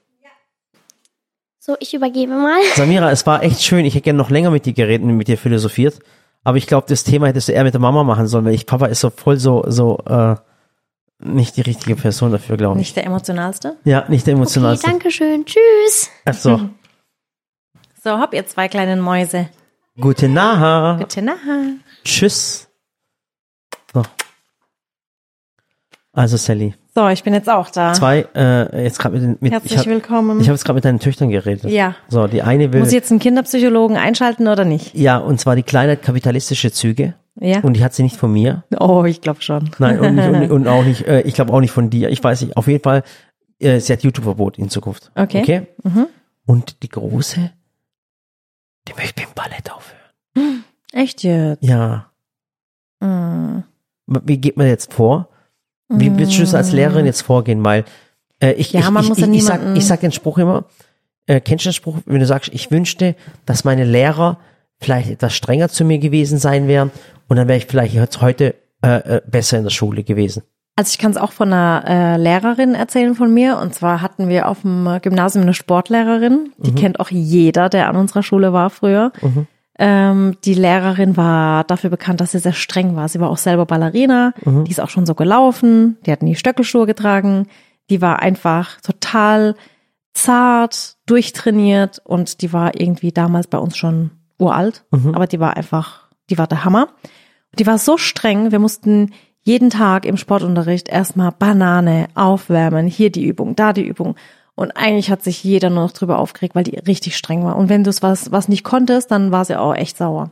So, ich übergebe mal. (laughs) Samira, es war echt schön. Ich hätte gerne noch länger mit dir geredet und mit dir philosophiert. Aber ich glaube, das Thema hättest du eher mit der Mama machen sollen, weil ich, Papa ist so voll so, so, äh, nicht die richtige Person dafür, glaube ich. Nicht der emotionalste. Ja, nicht der Okay, emotionalste. danke schön. Tschüss. Ach so. (laughs) So, habt ihr zwei kleinen Mäuse. Gute Nacht. Gute Nacht. Tschüss. So. Also Sally, So, ich bin jetzt auch da. zwei, äh, jetzt gerade mit den, mit, Herzlich ich hab, willkommen. ich habe jetzt gerade mit deinen Töchtern geredet. Ja. So, die eine will, Muss ich jetzt einen Kinderpsychologen einschalten oder nicht? ja, und zwar die Kleine hat kapitalistische Züge Ja. und die hat sie nicht von mir. oh, ich glaube schon. Nein, und, nicht, und, (laughs) und auch nicht, äh, ich glaube auch nicht von dir. Ich weiß nicht, auf jeden Fall, äh, sie hat YouTube-Verbot in Zukunft. Okay. Okay? Mhm. Und die Große, die möchte mit dem Ballett aufhören. (gasps) Echt jetzt? Ja. Mm. Wie geht man jetzt vor? Wie willst du das als Lehrerin jetzt vorgehen? Weil äh, ich, Ja, ich, man ich, muss ich, ja ich, sag, ich sag den Spruch immer, äh, kennst du den Spruch, wenn du sagst, ich wünschte, dass meine Lehrer vielleicht etwas strenger zu mir gewesen sein wären und dann wäre ich vielleicht jetzt heute äh, äh, besser in der Schule gewesen. Also ich kann es auch von einer äh, Lehrerin erzählen von mir. Und zwar hatten wir auf dem Gymnasium eine Sportlehrerin. Die kennt auch jeder, der an unserer Schule war früher. Ähm, die Lehrerin war dafür bekannt, dass sie sehr streng war. Sie war auch selber Ballerina. Die ist auch schon so gelaufen. Die hat nie Stöckelschuhe getragen. Die war einfach total zart, durchtrainiert und die war irgendwie damals bei uns schon uralt. Aber die war einfach, die war der Hammer. Die war so streng, wir mussten jeden Tag im Sportunterricht erstmal Banane aufwärmen, hier die Übung, da die Übung. Und eigentlich hat sich jeder nur noch drüber aufgeregt, weil die richtig streng war. Und wenn du es was, was nicht konntest, dann war sie auch echt sauer.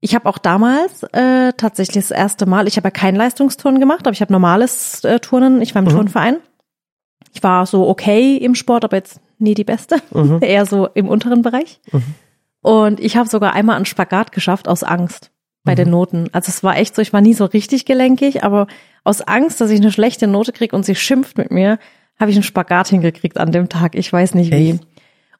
Ich habe auch damals äh, tatsächlich das erste Mal, ich habe ja kein Leistungsturnen gemacht, aber ich habe normales äh, Turnen, ich war im Turnverein. Ich war so okay im Sport, aber jetzt nie die Beste, (laughs) eher so im unteren Bereich. Und ich habe sogar einmal einen Spagat geschafft aus Angst bei den Noten. Also es war echt so, ich war nie so richtig gelenkig, aber aus Angst, dass ich eine schlechte Note kriege und sie schimpft mit mir, habe ich einen Spagat hingekriegt an dem Tag. Ich weiß nicht wie. Echt?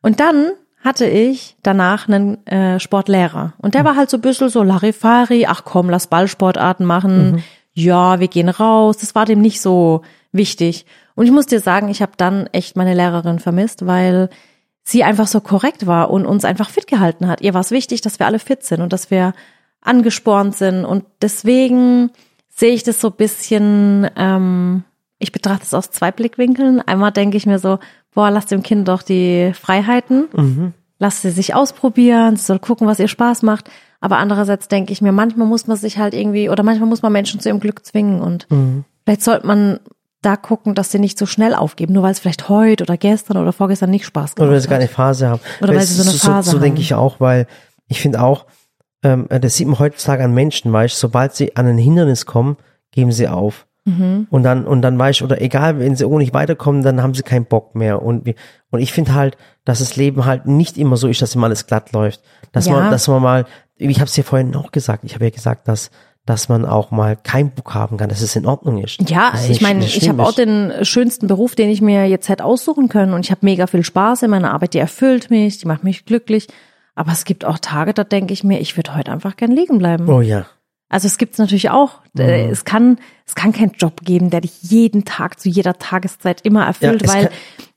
Und dann hatte ich danach einen äh, Sportlehrer. Und der war halt so ein bisschen so Larifari, ach komm, lass Ballsportarten machen. Ja, wir gehen raus. Das war dem nicht so wichtig. Und ich muss dir sagen, ich habe dann echt meine Lehrerin vermisst, weil sie einfach so korrekt war und uns einfach fit gehalten hat. Ihr war es wichtig, dass wir alle fit sind und dass wir angespornt sind. Und deswegen sehe ich das so ein bisschen, ähm, ich betrachte es aus zwei Blickwinkeln. Einmal denke ich mir so, boah, lass dem Kind doch die Freiheiten, Mhm. lass sie sich ausprobieren, sie soll gucken, was ihr Spaß macht. Aber andererseits denke ich mir, manchmal muss man sich halt irgendwie, oder manchmal muss man Menschen zu ihrem Glück zwingen und Mhm. vielleicht sollte man da gucken, dass sie nicht so schnell aufgeben, nur weil es vielleicht heute oder gestern oder vorgestern nicht Spaß Oder weil gemacht sie gar hat. eine Phase haben. Oder weil sie so eine so, Phase so, so denke haben. ich auch, weil ich finde auch, ähm, das sieht man heutzutage an Menschen, weißt, sobald sie an ein Hindernis kommen, geben sie auf. Mhm. Und dann, und dann weißt oder egal, wenn sie irgendwo nicht weiterkommen, dann haben sie keinen Bock mehr. Und, und ich finde halt, dass das Leben halt nicht immer so ist, dass immer alles glatt läuft. Dass Ja. man, dass man mal, ich habe es ja vorhin auch gesagt, ich habe ja gesagt, dass, dass man auch mal keinen Bock haben kann, dass es in Ordnung ist. Ja, es ich meine, ich habe auch ist. den schönsten Beruf, den ich mir jetzt hätte aussuchen können und ich habe mega viel Spaß in meiner Arbeit, die erfüllt mich, die macht mich glücklich. Aber es gibt auch Tage, da denke ich mir, ich würde heute einfach gern liegen bleiben. Oh ja. Also es gibt es natürlich auch. Äh, Es kann, es kann keinen Job geben, der dich jeden Tag zu jeder Tageszeit immer erfüllt, Ja, es weil,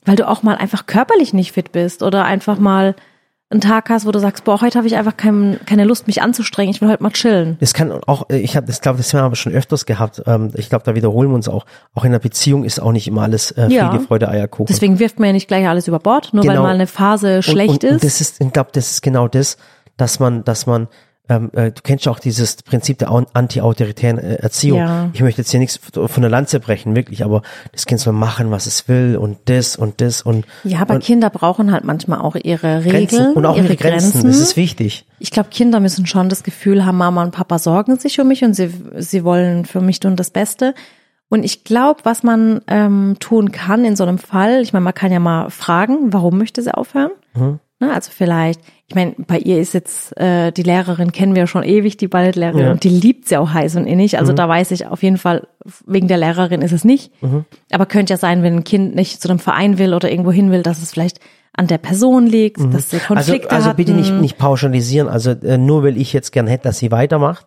weil du auch mal einfach körperlich nicht fit bist oder einfach mal einen Tag hast, wo du sagst, boah, heute habe ich einfach kein, keine Lust, mich anzustrengen, ich will heute mal chillen. Das kann auch, ich habe das glaube, das haben wir schon öfters gehabt. Ähm, Ich glaube, da wiederholen wir uns auch. Auch in einer Beziehung ist auch nicht immer alles äh, Ja. Friede, Freude, Eierkuchen. Deswegen wirft man ja nicht gleich alles über Bord, nur weil Genau. mal eine Phase schlecht und, und, ist. Und das ist, ich glaube, das ist genau das, dass man, dass man, ähm, äh, du kennst ja auch dieses Prinzip der an- anti-autoritären äh, Erziehung. Ja. Ich möchte jetzt hier nichts von der Lanze brechen, wirklich, aber das Kind soll machen, was es will und das und das und Ja, aber und Kinder brauchen halt manchmal auch ihre Regeln, Grenzen und auch ihre ihre Grenzen. Das ist wichtig. Ich glaube, Kinder müssen schon das Gefühl haben, Mama und Papa sorgen sich um mich und sie, sie wollen für mich tun das Beste. Und ich glaube, was man ähm, tun kann in so einem Fall, ich meine, man kann ja mal fragen, warum möchte sie aufhören? Mhm. Ne, also vielleicht, ich meine, bei ihr ist jetzt äh, die Lehrerin, kennen wir ja schon ewig, die Ballettlehrerin, Ja. Mhm. und die liebt sie auch heiß und innig. Also da weiß ich auf jeden Fall, wegen der Lehrerin ist es nicht. Aber könnte ja sein, wenn ein Kind nicht zu einem Verein will oder irgendwo hin will, dass es vielleicht an der Person liegt, dass sie Also, Konflikte also bitte nicht, hatten. nicht pauschalisieren. Also äh, nur weil ich jetzt gern hätte, dass sie weitermacht,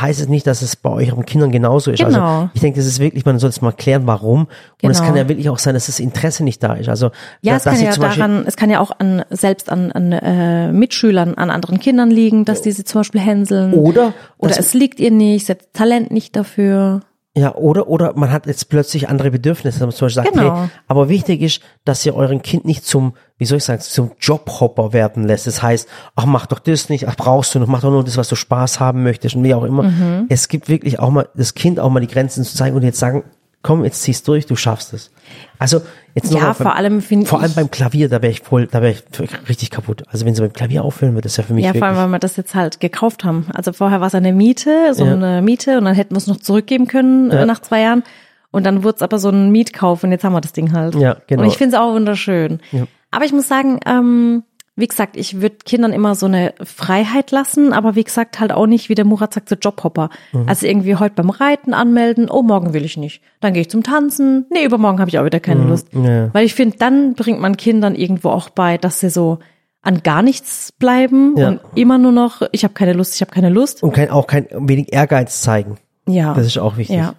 heißt es nicht, dass es bei euren Kindern genauso ist. Genau. Also ich denke, das ist wirklich, man soll es mal klären, warum. Und es Genau. kann ja wirklich auch sein, dass das Interesse nicht da ist. Also Ja, es kann ja daran, es kann ja auch an selbst an, an äh, Mitschülern, an anderen Kindern liegen, dass die sie zum Beispiel hänseln. Oder, oder es liegt ihr nicht, sie hat Talent nicht dafür. Ja, oder, oder man hat jetzt plötzlich andere Bedürfnisse, dass man zum Beispiel sagt, Genau. hey, aber wichtig ist, dass ihr euren Kind nicht zum, wie soll ich sagen, zum Jobhopper werden lässt. Das heißt, ach, mach doch das nicht, ach, brauchst du noch, mach doch nur das, was du Spaß haben möchtest und wie auch immer. Mhm. Es gibt wirklich auch mal, das Kind auch mal die Grenzen zu zeigen und jetzt sagen, komm, jetzt ziehst durch, du schaffst es. Also, jetzt noch Ja, vor allem finde vor allem beim Klavier, da wäre ich voll, da wäre ich richtig kaputt. Also, wenn sie beim Klavier aufhören, wird das ja für mich Ja, vor allem, weil wir das jetzt halt gekauft haben. Also vorher war es eine Miete, so Ja. eine Miete und dann hätten wir es noch zurückgeben können Ja. äh, nach zwei Jahren. Und dann wurde es aber so ein Mietkauf und jetzt haben wir das Ding halt. Ja, genau. Und ich finde es auch wunderschön. Ja. Aber ich muss sagen, ähm, wie gesagt, ich würde Kindern immer so eine Freiheit lassen, aber wie gesagt, halt auch nicht, wie der Murat sagt, so Jobhopper. Mhm. Also irgendwie heute beim Reiten anmelden, oh, morgen will ich nicht. Dann gehe ich zum Tanzen, nee, übermorgen habe ich auch wieder keine Lust. Mhm. Ja. Weil ich finde, dann bringt man Kindern irgendwo auch bei, dass sie so an gar nichts bleiben Ja. und immer nur noch, ich habe keine Lust, ich habe keine Lust. und kein, auch kein wenig Ehrgeiz zeigen. Ja. Das ist auch wichtig. Ja.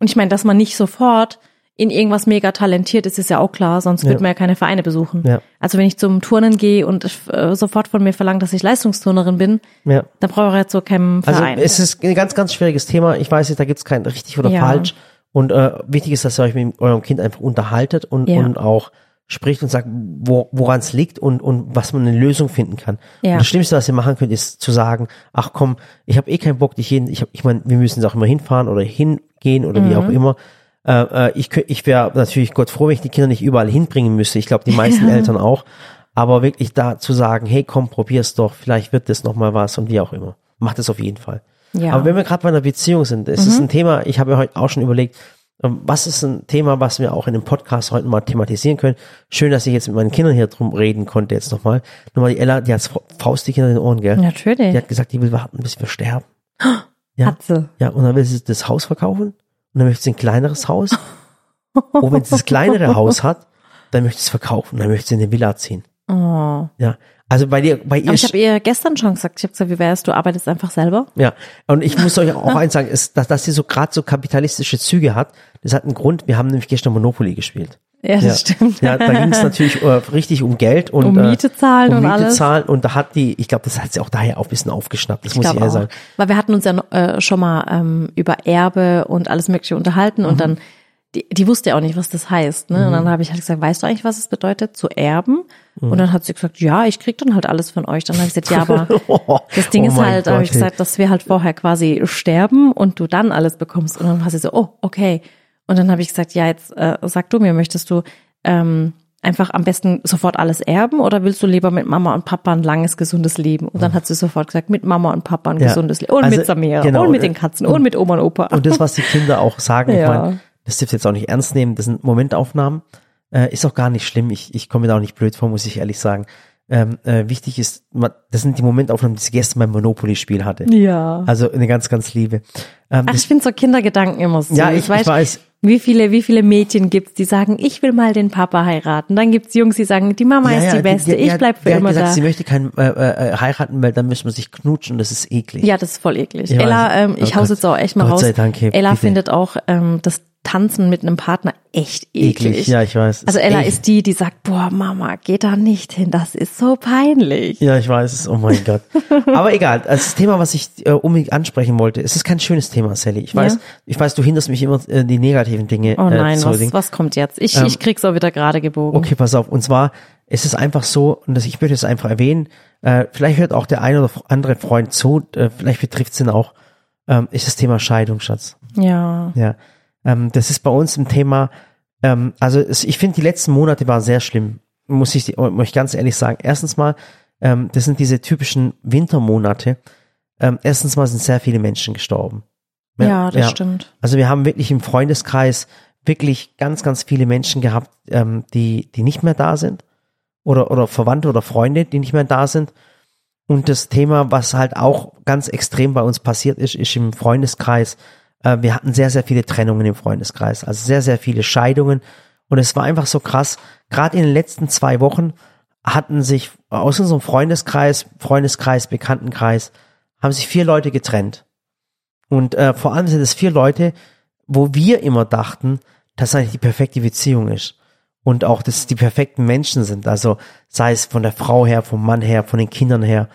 Und ich meine, dass man nicht sofort in irgendwas mega talentiert ist, ist ja auch klar, sonst Ja. wird man ja keine Vereine besuchen. Ja. Also wenn ich zum Turnen gehe und äh, sofort von mir verlangt, dass ich Leistungsturnerin bin, Ja. dann brauche ich jetzt so keinen Also Verein. es ist ein ganz, ganz schwieriges Thema. Ich weiß nicht, da gibt es kein richtig oder Ja. falsch. Und äh, wichtig ist, dass ihr euch mit eurem Kind einfach unterhaltet und, und auch spricht und sagt, wo, woran es liegt und, und was man eine Lösung finden kann. Ja. Und das Schlimmste, was ihr machen könnt, ist zu sagen, ach komm, ich habe eh keinen Bock, dich jeden, ich, hab, ich meine, wir müssen auch immer hinfahren oder hingehen oder wie Mhm. auch immer. Äh, äh, ich ich wäre natürlich Gott froh, wenn ich die Kinder nicht überall hinbringen müsste. Ich glaube, die meisten Eltern auch. Aber wirklich da zu sagen, hey komm, probier's doch, vielleicht wird das nochmal was und wie auch immer. Macht es auf jeden Fall. Ja. Mhm. Aber wenn wir gerade bei einer Beziehung sind, es ist ein Thema, ich habe ja heute auch schon überlegt, ähm, was ist ein Thema, was wir auch in dem Podcast heute mal thematisieren können. Schön, dass ich jetzt mit meinen Kindern hier drum reden konnte jetzt nochmal. Nochmal die Ella, die hat faustig in den Ohren, gell? Natürlich. Die hat gesagt, die will warten, bis wir sterben. Ja. Hat sie. Ja, und dann will sie das Haus verkaufen und dann möchte sie ein kleineres Haus. Und wenn sie das kleinere Haus hat, dann möchte sie es verkaufen, dann möchte sie in eine Villa ziehen. Oh. Ja. Also bei dir, bei ihr, Aber ich habe ihr gestern schon gesagt, ich habe gesagt, wie wär's, du arbeitest einfach selber? ja. Und ich muss euch auch (laughs) eins sagen, ist, dass, dass sie so gerade so kapitalistische Züge hat. Das hat einen Grund. Wir haben nämlich gestern Monopoly gespielt. Ja, das stimmt. Ja, da (laughs) ging es natürlich äh, richtig um Geld und Um Miete zahlen um und Miete alles. zahlen und da hat die, ich glaube, das hat sie auch daher auch ein bisschen aufgeschnappt. Das muss ich eher sagen. Weil wir hatten uns ja äh, schon mal ähm, über Erbe und alles Mögliche unterhalten Mhm. und dann, die, die wusste ja auch nicht, was das heißt. Ne? Und dann habe ich halt gesagt, weißt du eigentlich, was es bedeutet, zu erben? Mhm. Und dann hat sie gesagt, ja, ich krieg dann halt alles von euch. Dann habe ich gesagt, ja, aber (laughs) das Ding Oh ist halt, habe ich gesagt, dass wir halt vorher quasi sterben und du dann alles bekommst. Und dann war sie so, oh, okay. Und dann habe ich gesagt, ja, jetzt äh, sag du mir, möchtest du ähm, einfach am besten sofort alles erben oder willst du lieber mit Mama und Papa ein langes, gesundes Leben? Und dann hat sie sofort gesagt, mit Mama und Papa ein Ja. gesundes Leben. Und Also, mit Samira genau. und mit den Katzen und, mit Oma und Opa. Und das, was die Kinder auch sagen, ich (laughs) Ja. meine, das dürft ihr jetzt auch nicht ernst nehmen, das sind Momentaufnahmen, äh, ist auch gar nicht schlimm. Ich, ich komme mir da auch nicht blöd vor, muss ich ehrlich sagen. Ähm, äh, wichtig ist, das sind die Momentaufnahmen, die sie gestern beim Monopoly-Spiel hatte. ja. Also eine ganz, ganz liebe. Ähm, Ach, ich finde so Kindergedanken immer so. ja, ich, ich weiß. Wie viele, wie viele Mädchen gibt's, die sagen, ich will mal den Papa heiraten. Dann gibt's Jungs, die sagen, die Mama ja, ist ja, die Beste, die- die ich hat- bleib für immer gesagt, da. Sie möchte keinen äh, äh, heiraten, weil dann müssen wir sich knutschen das ist eklig. Ja, das ist voll eklig. Ich Ella, weiß. ähm, Oh ich hau's Gott. jetzt auch echt mal Gott raus. sei Dank, hey, Ella bitte. findet auch ähm, das Tanzen mit einem Partner echt eklig. eklig. Ja, ich weiß. Also Ella echt- ist die, die sagt, boah, Mama, geh da nicht hin, das ist so peinlich. Ja, ich weiß es. Oh mein Gott. (laughs) Aber egal. Also das Thema, was ich äh, unbedingt ansprechen wollte, es ist kein schönes Thema, Sally. Ich weiß, Ja? ich weiß, du hinderst mich immer äh, die negativen Dinge Oh äh, nein, zu was, was kommt jetzt? Ich, ich krieg's auch wieder gerade gebogen. Okay, pass auf. Und zwar ist es einfach so, und das, ich würde es einfach erwähnen, äh, vielleicht hört auch der eine oder andere Freund zu, äh, vielleicht betrifft es ihn auch, ähm, ist das Thema Scheidung, Schatz. Ja. Ja. Ähm, das ist bei uns ein Thema, ähm, also es, ich finde, die letzten Monate waren sehr schlimm, muss ich muss ich ganz ehrlich sagen. Erstens mal, ähm, das sind diese typischen Wintermonate. Ähm, erstens mal sind sehr viele Menschen gestorben. Ja, das stimmt. Also wir haben wirklich im Freundeskreis wirklich ganz, ganz viele Menschen gehabt, ähm, die, die nicht mehr da sind. Oder, oder Verwandte oder Freunde, die nicht mehr da sind. Und das Thema, was halt auch ganz extrem bei uns passiert ist, ist im Freundeskreis, äh, wir hatten sehr, sehr viele Trennungen im Freundeskreis. Also sehr, sehr viele Scheidungen. Und es war einfach so krass. Gerade in den letzten zwei Wochen hatten sich aus unserem Freundeskreis, Freundeskreis, Bekanntenkreis, haben sich vier Leute getrennt. Und äh, vor allem sind es vier Leute, wo wir immer dachten, dass eigentlich die perfekte Beziehung ist. Und auch, dass es die perfekten Menschen sind. Also sei es von der Frau her, vom Mann her, von den Kindern her.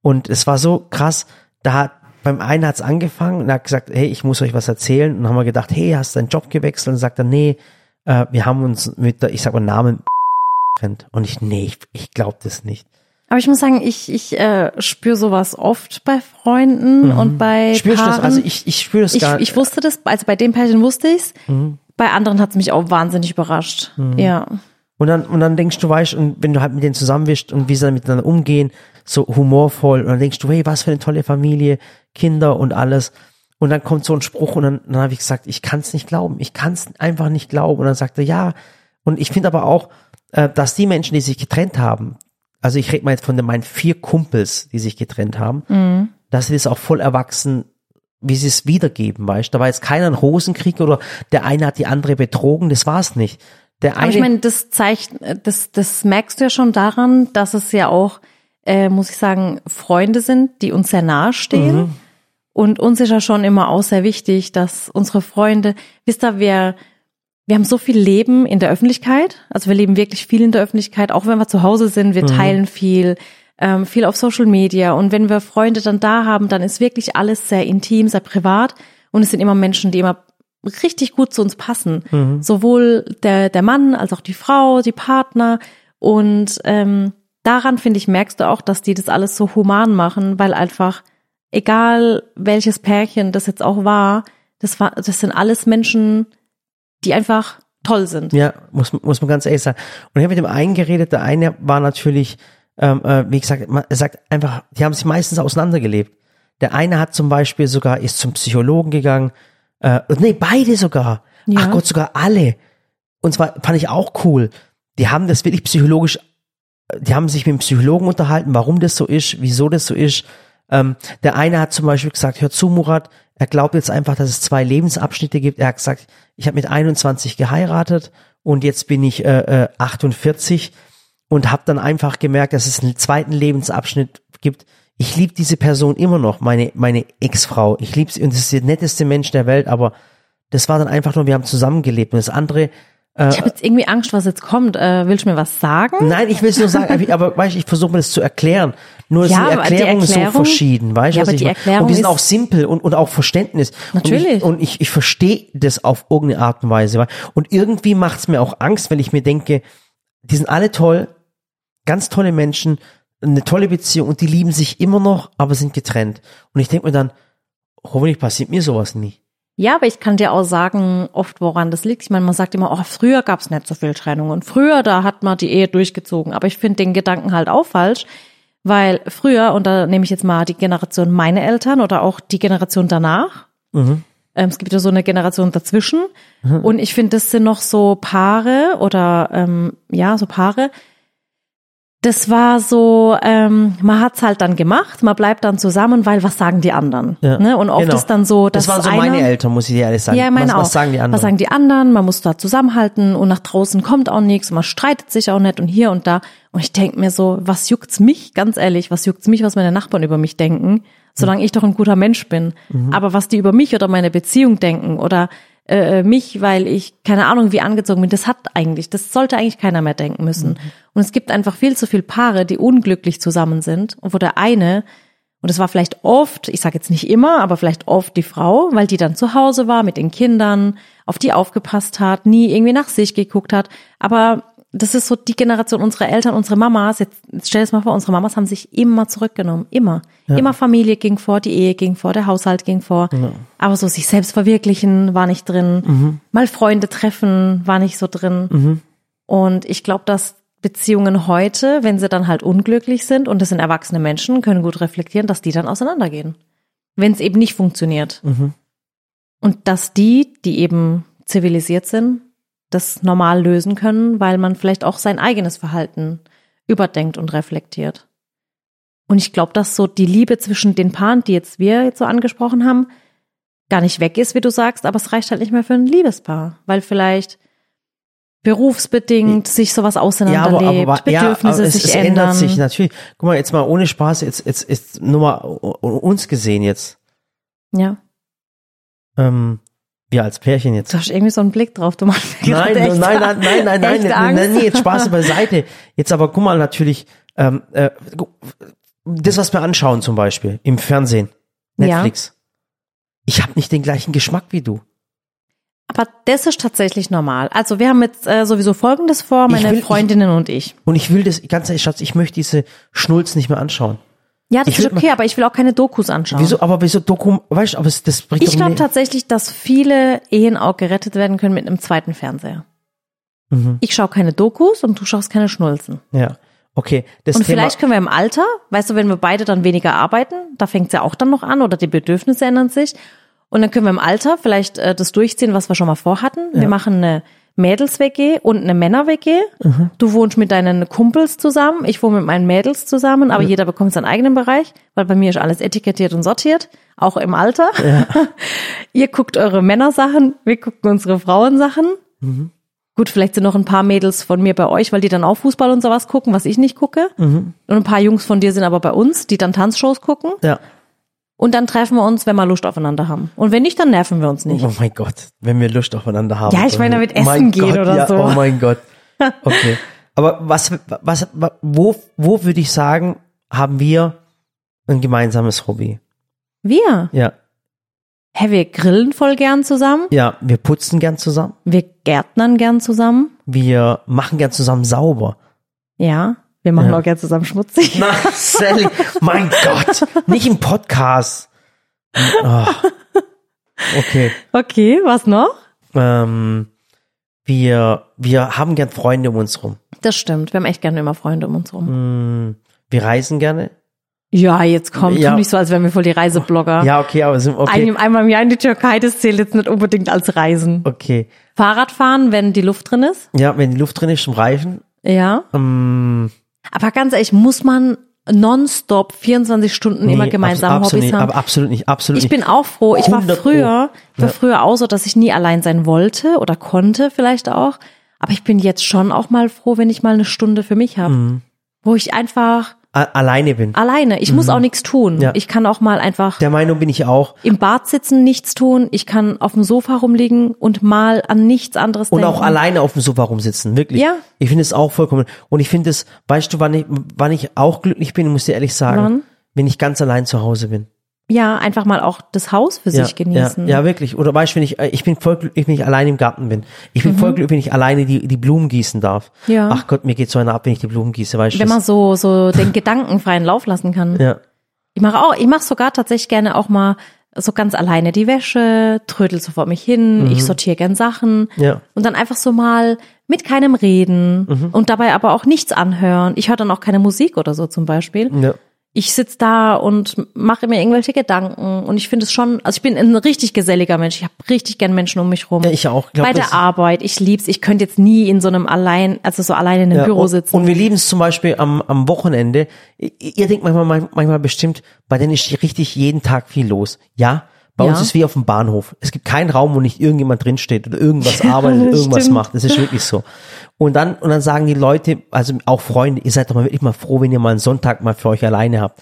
Und es war so krass, da hat beim einen hat's angefangen und hat gesagt, hey, ich muss euch was erzählen. Und dann haben wir gedacht, hey, hast du deinen Job gewechselt? Und sagt er, nee, äh, wir haben uns mit der, ich sag mal Namen. (laughs) Und ich, nee, ich, ich glaube das nicht. Aber ich muss sagen, ich, ich äh, spüre sowas oft bei Freunden und bei Spürst du Paaren. das? Also ich, ich spüre das ich, gar ich wusste das, also bei dem Pärchen wusste ich's. Mhm. Bei anderen hat's mich auch wahnsinnig überrascht. Ja. Und dann, und dann denkst du, weißt, und wenn du halt mit denen zusammen bist und wie sie dann miteinander umgehen, so humorvoll, und dann denkst du, hey, was für eine tolle Familie, Kinder und alles. Und dann kommt so ein Spruch und dann, dann habe ich gesagt, ich kann es nicht glauben, ich kann es einfach nicht glauben. Und dann sagte er, ja. Und ich finde aber auch, äh, dass die Menschen, die sich getrennt haben, also ich rede mal jetzt von den, meinen vier Kumpels, die sich getrennt haben, dass sie das auch voll erwachsen, wie sie es wiedergeben, weißt. Da war jetzt keiner ein Hosenkrieg oder der eine hat die andere betrogen, das war's nicht. Der eine, Aber ich meine, das zeigt, das, das merkst du ja schon daran, dass es ja auch, äh, muss ich sagen, Freunde sind, die uns sehr nahe stehen. Mhm. Und uns ist ja schon immer auch sehr wichtig, dass unsere Freunde, wisst ihr, wir, wir haben so viel Leben in der Öffentlichkeit. Also wir leben wirklich viel in der Öffentlichkeit, auch wenn wir zu Hause sind, Mhm. wir teilen viel, ähm, viel auf Social Media. Und wenn wir Freunde dann da haben, dann ist wirklich alles sehr intim, sehr privat. Und es sind immer Menschen, die immer richtig gut zu uns passen. Mhm. Sowohl der, der Mann als auch die Frau, die Partner. Und ähm, daran, finde ich, merkst du auch, dass die das alles so human machen, weil einfach, egal welches Pärchen das jetzt auch war, das war, das sind alles Menschen, die einfach toll sind. Ja, muss, muss man ganz ehrlich sagen. Und ich habe mit dem einen geredet, der eine war natürlich, ähm, äh, wie gesagt, man- er sagt einfach, die haben sich meistens auseinandergelebt. Der eine hat zum Beispiel sogar, ist zum Psychologen gegangen, äh, nee, beide sogar. Ja. Ach Gott, sogar alle. Und zwar fand ich auch cool. Die haben das wirklich psychologisch, die haben sich mit dem Psychologen unterhalten, warum das so ist, wieso das so ist. Ähm, der eine hat zum Beispiel gesagt, hör zu, Murat, er glaubt jetzt einfach, dass es zwei Lebensabschnitte gibt. Er hat gesagt, ich habe mit 21 geheiratet und jetzt bin ich äh, äh, 48 und habe dann einfach gemerkt, dass es einen zweiten Lebensabschnitt gibt. Ich liebe diese Person immer noch, meine meine Ex-Frau. Ich liebe sie und es ist der netteste Mensch der Welt, aber das war dann einfach nur, wir haben zusammengelebt und das andere ich habe jetzt irgendwie Angst, was jetzt kommt. Äh, willst du mir was sagen? Nein, ich will es nur sagen, aber, weißt, ich versuche mir das zu erklären. Nur Ja, sind Erklärungen Erklärung- so verschieden, weißt du? Ja, aber ich die? Erklärung und die sind auch simpel und, und auch Verständnis. Natürlich. Und ich, und ich, ich verstehe das auf irgendeine Art und Weise. Und irgendwie macht es mir auch Angst, wenn ich mir denke, die sind alle toll, ganz tolle Menschen, eine tolle Beziehung und die lieben sich immer noch, aber sind getrennt. Und ich denke mir dann, hoffentlich passiert mir sowas nie. Ja, aber ich kann dir auch sagen, oft woran das liegt. Ich meine, man sagt immer, oh, früher gab es nicht so viel Trennungen. Früher, da hat man die Ehe durchgezogen. Aber ich finde den Gedanken halt auch falsch, weil früher, und da nehme ich jetzt mal die Generation meine Eltern oder auch die Generation danach, Mhm. ähm, es gibt ja so eine Generation dazwischen. Und ich finde, das sind noch so Paare oder ähm, ja, so Paare. Das war so, ähm, man hat's halt dann gemacht, man bleibt dann zusammen, weil was sagen die anderen? Ja, ne? Und oft genau. ist dann so, dass Das waren so einer, meine Eltern, muss ich dir ehrlich sagen. ja, meine was, auch. was sagen die anderen? Was sagen die anderen? Man muss da zusammenhalten und nach draußen kommt auch nichts man streitet sich auch nicht und hier und da. Und ich denk mir so, was juckt's mich, ganz ehrlich, was juckt's mich, was meine Nachbarn über mich denken, solange ich doch ein guter Mensch bin. Mhm. Aber was die über mich oder meine Beziehung denken oder äh, mich, weil ich keine Ahnung wie angezogen bin, das hat eigentlich, das sollte eigentlich keiner mehr denken müssen. Mhm. Und es gibt einfach viel zu viele Paare, die unglücklich zusammen sind und wo der eine und es war vielleicht oft, ich sage jetzt nicht immer, aber vielleicht oft die Frau, weil die dann zu Hause war mit den Kindern, auf die aufgepasst hat, nie irgendwie nach sich geguckt hat. Aber das ist so die Generation unserer Eltern, unsere Mamas. Jetzt, jetzt stell dir das mal vor, unsere Mamas haben sich immer zurückgenommen. Immer. Immer Familie ging vor, die Ehe ging vor, der Haushalt ging vor. Aber so sich selbst verwirklichen war nicht drin. Mal Freunde treffen war nicht so drin. Und ich glaube, dass Beziehungen heute, wenn sie dann halt unglücklich sind und das sind erwachsene Menschen, können gut reflektieren, dass die dann auseinandergehen. Wenn es eben nicht funktioniert. Und dass die, die eben zivilisiert sind, das normal lösen können, weil man vielleicht auch sein eigenes Verhalten überdenkt und reflektiert. Und ich glaube, dass so die Liebe zwischen den Paaren, die jetzt wir jetzt so angesprochen haben, gar nicht weg ist, wie du sagst, aber es reicht halt nicht mehr für ein Liebespaar, weil vielleicht berufsbedingt sich sowas auseinanderlebt, Bedürfnisse es, sich es ändern. ändert sich natürlich. Guck mal, jetzt mal ohne Spaß, jetzt, jetzt, jetzt nur mal uns gesehen jetzt. Ja, Ähm, wir als Pärchen jetzt. du hast irgendwie so einen Blick drauf. Du machst Nein, nein, echt- nein, nein, nein, nein, nein, nein, Angst. nein, nee, jetzt Spaß beiseite. Jetzt aber guck mal natürlich, ähm, äh, das, was wir anschauen zum Beispiel im Fernsehen, Netflix. Ich habe nicht den gleichen Geschmack wie du. Aber das ist tatsächlich normal. Also wir haben jetzt äh, sowieso Folgendes vor, meine will- ich- Freundinnen und ich. Und ich will das, ganz ehrlich, Schatz, ich möchte diese Schnulz nicht mehr anschauen. Ja, das Ich ist okay, aber ich will auch keine Dokus anschauen. Wieso, aber wieso Dokum, weißt du, aber es, das bringt Ich glaube tatsächlich, dass viele Ehen auch gerettet werden können mit einem zweiten Fernseher. Mhm. Ich schaue keine Dokus und du schaust keine Schnulzen. Ja, okay. Das Und Thema, vielleicht können wir im Alter, weißt du, wenn wir beide dann weniger arbeiten, da fängt's ja auch dann noch an oder die Bedürfnisse ändern sich. Und dann können wir im Alter vielleicht äh, das durchziehen, was wir schon mal vorhatten. Wir machen eine Mädels-WG und eine Männer-WG. Mhm. Du wohnst mit deinen Kumpels zusammen, ich wohne mit meinen Mädels zusammen, aber jeder bekommt seinen eigenen Bereich, weil bei mir ist alles etikettiert und sortiert, auch im Alter. (laughs) Ihr guckt eure Männersachen, wir gucken unsere Frauensachen. Mhm. Gut, vielleicht sind noch ein paar Mädels von mir bei euch, weil die dann auch Fußball und sowas gucken, was ich nicht gucke. Mhm. Und ein paar Jungs von dir sind aber bei uns, die dann Tanzshows gucken. ja. Und dann treffen wir uns, wenn wir Lust aufeinander haben. Und wenn nicht, dann nerven wir uns nicht. Oh mein Gott, wenn wir Lust aufeinander haben. Ja, ich meine, damit Oh mein essen gehen Gott, oder ja, so. Oh mein Gott. Okay. (laughs) Aber was, was, wo, wo würde ich sagen, haben wir ein gemeinsames Hobby? Wir? Ja. Hä, wir grillen voll gern zusammen. Ja, wir putzen gern zusammen. Wir gärtnern gern zusammen. Wir machen gern zusammen sauber. Ja. Wir machen Ja. auch gern zusammen schmutzig. Na, Sally, mein Gott, nicht im Podcast. Oh. Okay. Okay, was noch? Ähm, wir, wir haben gern Freunde um uns rum. Das stimmt. Wir haben echt gerne immer Freunde um uns rum. Hm, Wir reisen gerne. Ja, jetzt kommt. Ja. Nicht so, als wären wir voll die Reiseblogger. Ja, okay, aber sind okay. Ein, einmal im Jahr in die Türkei, das zählt jetzt nicht unbedingt als Reisen. Okay. Fahrradfahren, wenn die Luft drin ist. Ja, wenn die Luft drin ist zum Reifen. Ja. Ähm, Aber ganz ehrlich, muss man nonstop 24 Stunden nee, immer gemeinsam abs- Hobbys nicht, haben? absolut nicht, absolut Ich nicht. bin auch froh. Ich war 100 Pro. früher, ich war früher auch so, dass ich nie allein sein wollte oder konnte vielleicht auch. Aber ich bin jetzt schon auch mal froh, wenn ich mal eine Stunde für mich habe, Mhm. wo ich einfach alleine bin. alleine, ich muss auch nichts tun. Mhm. Ja. Ich kann auch mal einfach Der Meinung bin ich auch. im Bad sitzen, nichts tun. Ich kann auf dem Sofa rumliegen und mal an nichts anderes Und denken. auch alleine auf dem Sofa rumsitzen, wirklich. Ja. Ich finde es auch vollkommen. Und ich finde es, weißt du, wann ich, wann ich auch glücklich bin, muss ich dir ehrlich sagen, Wann? wenn ich ganz allein zu Hause bin. Ja, einfach mal auch das Haus für Ja, sich genießen. Ja, ja, wirklich. Oder weißt du, wenn ich, äh, ich bin voll glücklich, wenn ich allein im Garten bin. Ich bin voll glücklich, wenn ich alleine die, die Blumen gießen darf. Mhm. Ja. Ach Gott, mir geht so einer ab, wenn ich die Blumen gieße, weißt du. Wenn man so, so den Gedanken freien Lauf lassen kann. ja. Ich mache auch, ich mache sogar tatsächlich gerne auch mal so ganz alleine die Wäsche, trödel so vor mich hin, Mhm. ich sortiere gern Sachen Ja. und dann einfach so mal mit keinem reden Mhm. und dabei aber auch nichts anhören. Ich höre dann auch keine Musik oder so zum Beispiel. Ja. Ich sitz da und mache mir irgendwelche Gedanken und ich finde es schon, also ich bin ein richtig geselliger Mensch. Ich habe richtig gern Menschen um mich rum. Ja, ich auch. Glaub, Bei der Arbeit, ich lieb's. Ich könnte jetzt nie in so einem allein, also so alleine in einem Ja, Büro und, sitzen. Und wir lieben es zum Beispiel am, am Wochenende. Ihr, ihr denkt manchmal, manchmal bestimmt, bei denen ist richtig jeden Tag viel los. Ja, bei uns Ja. ist wie auf dem Bahnhof. Es gibt keinen Raum, wo nicht irgendjemand drinsteht oder irgendwas (laughs) arbeitet, das irgendwas stimmt. macht. Das ist wirklich so. Und dann, und dann sagen die Leute, also auch Freunde, ihr seid doch mal wirklich mal froh, wenn ihr mal einen Sonntag mal für euch alleine habt.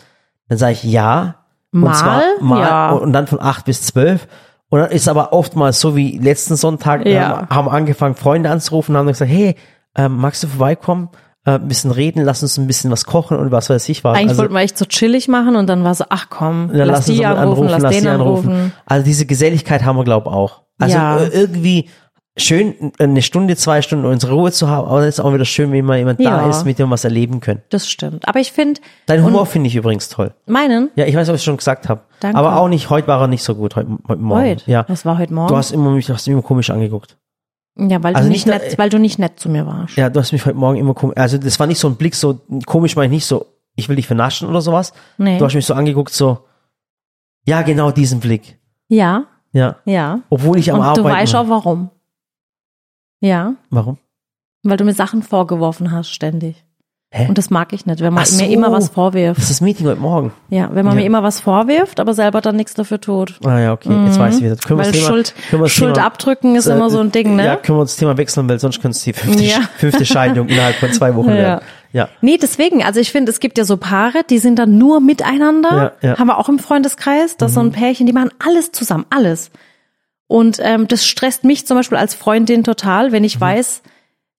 Dann sage ich ja. Mal? Und zwar mal Ja. und dann von acht bis zwölf. Und dann ist aber oftmals so wie letzten Sonntag, Ja. haben, haben angefangen, Freunde anzurufen und haben gesagt, hey, ähm, magst du vorbeikommen? Äh, ein bisschen reden, lass uns ein bisschen was kochen und was weiß ich was. Eigentlich also, wollten wir echt so chillig machen und dann war so, ach komm, lass, uns die mal anrufen, lass den die anrufen. Also diese Geselligkeit haben wir, glaube auch. Also Ja. äh, irgendwie schön, eine Stunde, zwei Stunden unsere Ruhe zu haben, aber es ist auch wieder schön, wenn mal jemand da Ja. ist, mit dem wir was erleben können. Das stimmt. Aber ich finde, Dein Humor finde ich übrigens toll. meinen, Ja, ich weiß, ob ich es schon gesagt habe. Danke. Aber auch nicht, heute war er nicht so gut, heute, heute Morgen. heute, Ja. was war heute Morgen? Du hast immer mich, hast mich immer komisch angeguckt. Ja, weil also du nicht nicht nett, weil du nicht nett zu mir warst. Ja, du hast mich heute Morgen immer komisch, also das war nicht so ein Blick, so komisch meine ich nicht so, ich will dich vernaschen oder sowas. Nee. Du hast mich so angeguckt, so, ja, genau diesen Blick. Ja, Ja. ja. Obwohl ich am Und du Arbeiten weißt war. auch warum. Ja, Warum? weil du mir Sachen vorgeworfen hast ständig. Hä? Und das mag ich nicht, wenn man so. mir immer was vorwirft. Das ist das Meeting heute Morgen. Ja, wenn man Ja. mir immer was vorwirft, aber selber dann nichts dafür tut. Ah ja, okay, jetzt weiß ich wieder. Können wir Mhm. Weil das Thema, Schuld, können wir Schuld Thema, abdrücken ist äh, immer so ein Ding, ne? Ja, können wir uns das Thema wechseln, weil sonst könnte es die fünfte, Ja. fünfte Scheidung (laughs) innerhalb von zwei Wochen Ja. werden. Ja. Nee, deswegen, also ich finde, es gibt ja so Paare, die sind dann nur miteinander. Ja, ja. Haben wir auch im Freundeskreis, das ist so ein Pärchen, die machen alles zusammen, alles. Und ähm, das stresst mich zum Beispiel als Freundin total, wenn Mhm. ich weiß,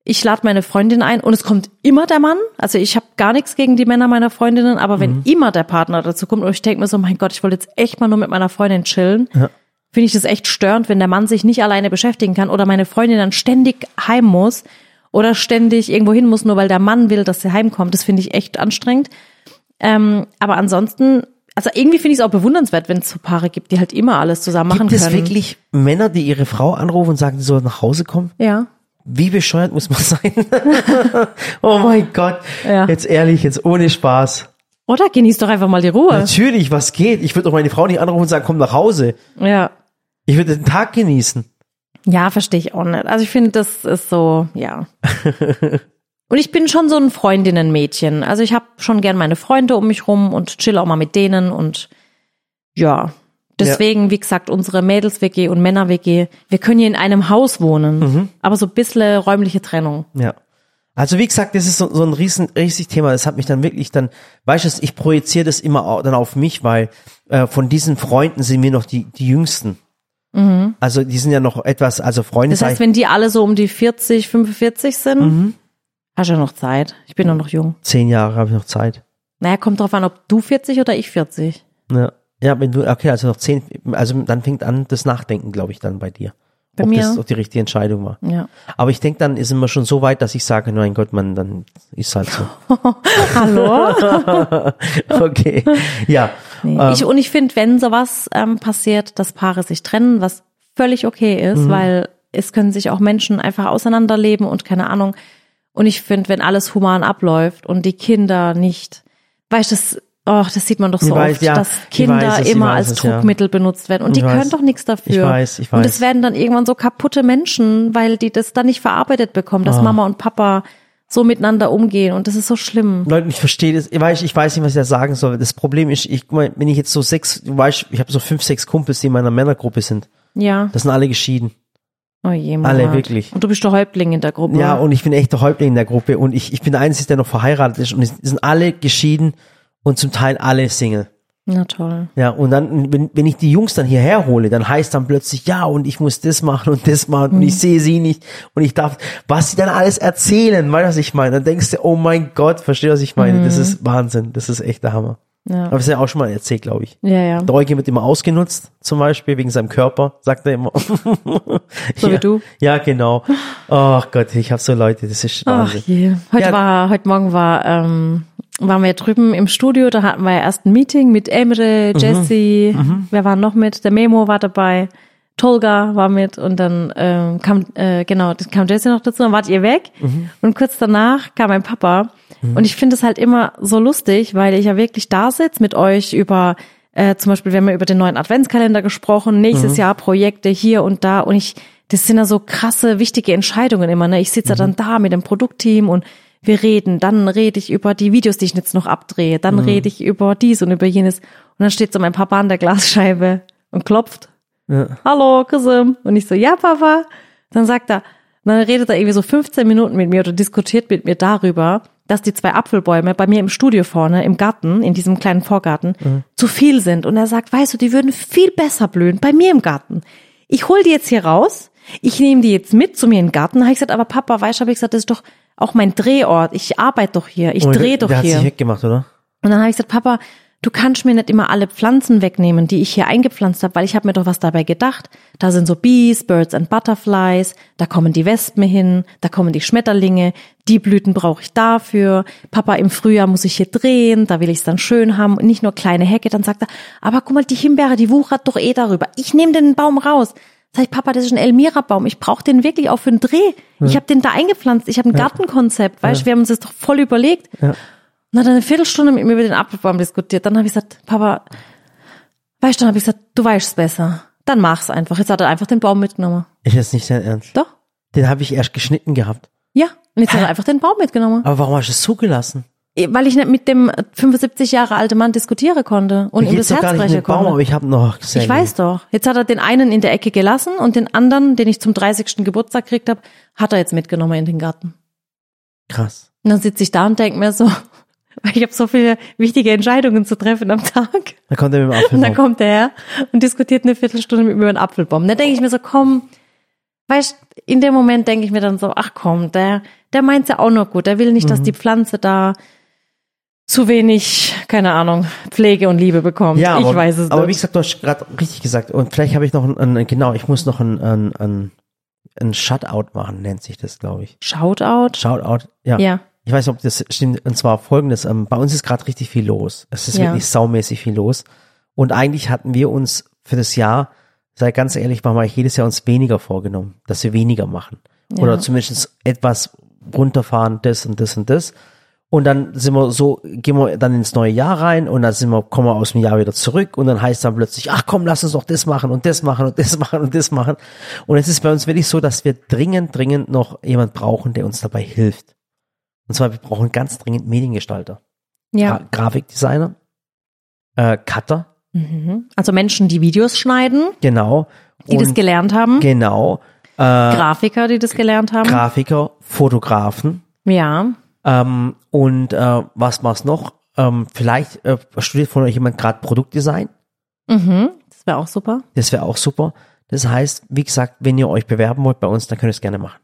ich lade meine Freundin ein und es kommt immer der Mann. Also ich habe gar nichts gegen die Männer meiner Freundinnen, aber Mhm. wenn immer der Partner dazu kommt und ich denke mir so, mein Gott, ich wollte jetzt echt mal nur mit meiner Freundin chillen, Ja. finde ich das echt störend, wenn der Mann sich nicht alleine beschäftigen kann oder meine Freundin dann ständig heim muss oder ständig irgendwo hin muss, nur weil der Mann will, dass sie heimkommt. Das finde ich echt anstrengend. Ähm, aber ansonsten, also irgendwie finde ich es auch bewundernswert, wenn es so Paare gibt, die halt immer alles zusammen machen Gibt es können. wirklich Männer, die ihre Frau anrufen und sagen, sie soll nach Hause kommen? Ja. Wie bescheuert muss man (laughs) sein? oh mein Gott. Ja. Jetzt ehrlich, jetzt ohne Spaß. Oder genieß doch einfach mal die Ruhe. Natürlich, was geht? Ich würde doch meine Frau nicht anrufen und sagen, komm nach Hause. Ja. Ich würde den Tag genießen. Ja, verstehe ich auch nicht. Also ich finde, das ist so, ja. (laughs) Und ich bin schon so ein Freundinnenmädchen. Also ich habe schon gern meine Freunde um mich rum und chill auch mal mit denen und ja. Deswegen, wie gesagt, unsere Mädels-WG und Männer-WG, wir können hier in einem Haus wohnen, aber so ein bisschen räumliche Trennung. Ja. Also wie gesagt, das ist so, so ein riesen, riesig Thema. Das hat mich dann wirklich dann, weißt du, ich projiziere das immer au- dann auf mich, weil äh, von diesen Freunden sind wir noch die, die Jüngsten. Also die sind ja noch etwas, also Freunde. Mhm. Das heißt, wenn die alle so um die 40, 45 sind, hast du ja noch Zeit. Ich bin doch noch jung. zehn Jahre habe ich noch Zeit. Naja, kommt drauf an, ob du 40 oder ich 40. Ja. Ja, wenn du, okay, also noch zehn, also dann fängt an das Nachdenken, glaube ich, dann bei dir. Bei ob mir? das ob die richtige Entscheidung war. Ja. Aber ich denke, dann ist immer schon so weit, dass ich sage, mein Gott, man, dann ist halt so. (laughs) Hallo? (laughs) Okay. Ja. Nee. Ähm, ich, und ich finde, wenn sowas ähm, passiert, dass Paare sich trennen, was völlig okay ist, Mhm. weil es können sich auch Menschen einfach auseinanderleben und keine Ahnung. Und ich finde, wenn alles human abläuft und die Kinder nicht, weißt du, das, oh, das sieht man doch so Ich weiß, oft, ja, dass ich Kinder weiß ich immer als es, ja. Druckmittel benutzt werden. Und Ich die weiß. können doch nichts dafür. Ich weiß, ich Und weiß. es werden dann irgendwann so kaputte Menschen, weil die das dann nicht verarbeitet bekommen, dass Mama und Papa so miteinander umgehen. Und das ist so schlimm. Leute, ich verstehe das, ich weiß, ich weiß nicht, was ich da sagen soll. Das Problem ist, ich, wenn ich jetzt so sechs, du weißt, ich habe so fünf, sechs Kumpels, die in meiner Männergruppe sind. Ja. Das sind alle geschieden. Oh je, Murat. Alle wirklich. Und du bist der Häuptling in der Gruppe. Ja, und ich bin echt der Häuptling in der Gruppe und ich, ich bin der Einzige, der noch verheiratet ist und es sind alle geschieden und zum Teil alle Single. Na toll. Ja, und dann, wenn, wenn ich die Jungs dann hierher hole, dann heißt dann plötzlich, ja, und ich muss das machen und das machen und Mhm. ich sehe sie nicht und ich darf, was sie dann alles erzählen, weißt du, was ich meine? Dann denkst du, oh mein Gott, verstehst du, was ich meine? Das ist Wahnsinn, das ist echt der Hammer. Mhm. Ja. Aber das ist ja auch schon mal erzählt, glaube ich. Ja, ja. Der Eugen wird immer ausgenutzt, zum Beispiel, wegen seinem Körper, sagt er immer. So ja, wie du. Ja, genau. Ach Gott, ich habe so Leute, das ist Ach Wahnsinn. je. Heute Ja. war, heute Morgen war, ähm, waren wir drüben im Studio, da hatten wir erst ein Meeting mit Emre, Mhm. Jesse, wer war noch mit? Der Memo war dabei, Tolga war mit und dann ähm, kam, äh, genau, das kam Jesse noch dazu, dann wart ihr weg. Mhm. und kurz danach kam mein Papa. Und ich finde es halt immer so lustig, weil ich ja wirklich da sitze mit euch über äh, zum Beispiel, wir haben ja über den neuen Adventskalender gesprochen, nächstes Mhm. Jahr Projekte hier und da. Und ich, das sind ja so krasse, wichtige Entscheidungen immer, ne? Ich sitze ja dann da mit dem Produktteam und wir reden, dann rede ich über die Videos, die ich jetzt noch abdrehe, dann rede ich über dies und über jenes. Und dann steht so mein Papa an der Glasscheibe und klopft. Ja. Hallo, Cousin. Und ich so, ja, Papa. Dann sagt er, dann redet er irgendwie so 15 Minuten mit mir oder diskutiert mit mir darüber, dass die zwei Apfelbäume bei mir im Studio vorne, im Garten, in diesem kleinen Vorgarten, zu viel sind. Und er sagt, weißt du, die würden viel besser blühen bei mir im Garten. Ich hol die jetzt hier raus, ich nehme die jetzt mit zu mir in den Garten. Habe ich gesagt, aber Papa, weißt du, habe ich gesagt, das ist doch auch mein Drehort. Ich arbeite doch hier, ich Und drehe doch der hat hier. sich weggemacht, oder? Und dann habe ich gesagt, Papa, du kannst mir nicht immer alle Pflanzen wegnehmen, die ich hier eingepflanzt habe, weil ich habe mir doch was dabei gedacht. Da sind so Bees, Birds and Butterflies, da kommen die Wespen hin, da kommen die Schmetterlinge, die Blüten brauche ich dafür. Papa, im Frühjahr muss ich hier drehen, da will ich es dann schön haben und nicht nur kleine Hecke. Dann sagt er, aber guck mal, die Himbeere, die wuchert doch eh darüber. Ich nehme den Baum raus. Sag ich, Papa, das ist ein Elmira-Baum. Ich brauche den wirklich auch für einen Dreh. Ich habe den da eingepflanzt. Ich habe ein Gartenkonzept. Weißt, du, wir haben uns das doch voll überlegt. Und hat eine Viertelstunde mit mir über den Apfelbaum diskutiert. Dann habe ich gesagt, Papa, weißt du, dann habe ich gesagt, du weißt es besser. Dann mach's einfach. Jetzt hat er einfach den Baum mitgenommen. Ich das nicht sehr ernst. Doch? Den habe ich erst geschnitten gehabt. Ja. Und jetzt hat er einfach den Baum mitgenommen. Aber warum hast du es zugelassen? Weil ich nicht mit dem 75 Jahre alten Mann diskutieren konnte und ihm das Herz brechen den Baum, aber konnte. ich habe noch gesehen. Ich weiß doch. Jetzt hat er den einen in der Ecke gelassen und den anderen, den ich zum 30. Geburtstag gekriegt habe, hat er jetzt mitgenommen in den Garten. Krass. Und dann sitze ich da und denke mir so, weil (laughs) ich habe so viele wichtige Entscheidungen zu treffen am Tag. Da kommt er mit dem (laughs) Und dann Apfelbaum. kommt er her und diskutiert eine Viertelstunde mit mir über einen Apfelbaum. Da denke ich mir so, komm, weißt, in dem Moment denke ich mir dann so, ach komm, der, der meint's ja auch noch gut. Der will nicht, Mhm. dass die Pflanze da zu wenig, keine Ahnung, Pflege und Liebe bekommt. Ja, aber, ich weiß es aber wie nicht. gesagt, du hast gerade richtig gesagt. Und vielleicht habe ich noch ein, ein, genau, ich muss noch ein, ein, ein, ein Shutout machen, nennt sich das, glaube ich. Shoutout? Shoutout, ja. Ja. Ich weiß nicht, ob das stimmt. Und zwar folgendes. Ähm, bei uns ist gerade richtig viel los. Es ist Ja. wirklich saumäßig viel los. Und eigentlich hatten wir uns für das Jahr, sei ganz ehrlich, machen wir jedes Jahr uns weniger vorgenommen, dass wir weniger machen. Ja. Oder zumindest etwas runterfahren, das und das und das. Und dann sind wir so, gehen wir dann ins neue Jahr rein und dann sind wir, kommen wir aus dem Jahr wieder zurück und dann heißt dann plötzlich, ach komm, lass uns doch das machen und das machen und das machen und das machen. Und es ist bei uns wirklich so, dass wir dringend, dringend noch jemand brauchen, der uns dabei hilft. Und zwar, wir brauchen ganz dringend Mediengestalter. Ja. Gra Grafikdesigner, äh, Cutter, Mhm. Also Menschen, die Videos schneiden, genau. die das gelernt haben. Genau. Äh, Grafiker, die das gelernt haben. Grafiker, Fotografen, ja. Ähm, und äh, was war's noch? Ähm, vielleicht äh, studiert von euch jemand gerade Produktdesign. Mhm. Das wäre auch super. Das wäre auch super. Das heißt, wie gesagt, wenn ihr euch bewerben wollt bei uns, dann könnt ihr es gerne machen.